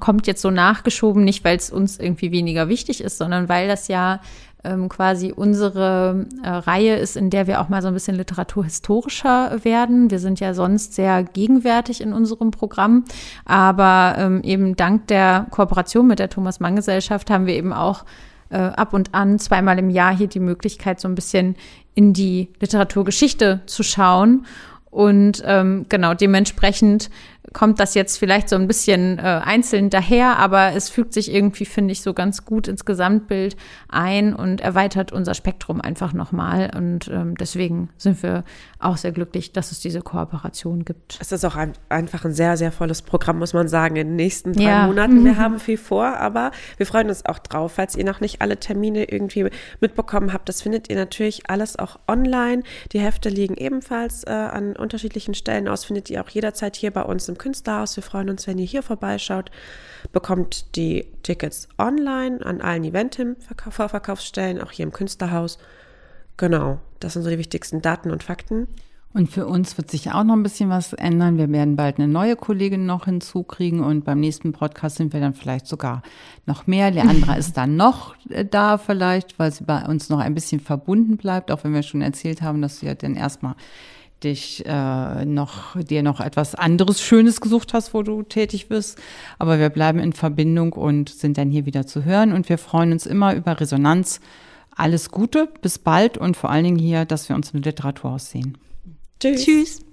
kommt jetzt so nachgeschoben, nicht weil es uns irgendwie weniger wichtig ist, sondern weil das ja ähm, quasi unsere äh, Reihe ist, in der wir auch mal so ein bisschen literaturhistorischer werden. Wir sind ja sonst sehr gegenwärtig in unserem Programm, aber ähm, eben dank der Kooperation mit der Thomas Mann Gesellschaft haben wir eben auch äh, ab und an zweimal im Jahr hier die Möglichkeit, so ein bisschen in die Literaturgeschichte zu schauen. Und ähm, genau dementsprechend kommt das jetzt vielleicht so ein bisschen äh, einzeln daher, aber es fügt sich irgendwie, finde ich, so ganz gut ins Gesamtbild ein und erweitert unser Spektrum einfach nochmal. Und ähm, deswegen sind wir auch sehr glücklich, dass es diese Kooperation gibt. Es ist auch ein, einfach ein sehr, sehr volles Programm, muss man sagen, in den nächsten drei ja. Monaten. Wir (laughs) haben viel vor, aber wir freuen uns auch drauf. Falls ihr noch nicht alle Termine irgendwie mitbekommen habt, das findet ihr natürlich alles auch online. Die Hefte liegen ebenfalls äh, an unterschiedlichen Stellen aus, findet ihr auch jederzeit hier bei uns im Künstlerhaus. Wir freuen uns, wenn ihr hier vorbeischaut. Bekommt die Tickets online an allen Event-Vorverkaufsstellen, auch hier im Künstlerhaus. Genau, das sind so die wichtigsten Daten und Fakten. Und für uns wird sich auch noch ein bisschen was ändern. Wir werden bald eine neue Kollegin noch hinzukriegen und beim nächsten Podcast sind wir dann vielleicht sogar noch mehr. Leandra ist dann noch äh, da vielleicht, weil sie bei uns noch ein bisschen verbunden bleibt, auch wenn wir schon erzählt haben, dass sie ja dann erstmal dich äh, noch dir noch etwas anderes Schönes gesucht hast, wo du tätig bist. Aber wir bleiben in Verbindung und sind dann hier wieder zu hören und wir freuen uns immer über Resonanz. Alles Gute, bis bald und vor allen Dingen hier, dass wir uns im Literaturhaus sehen. Tschüss. Tschüss.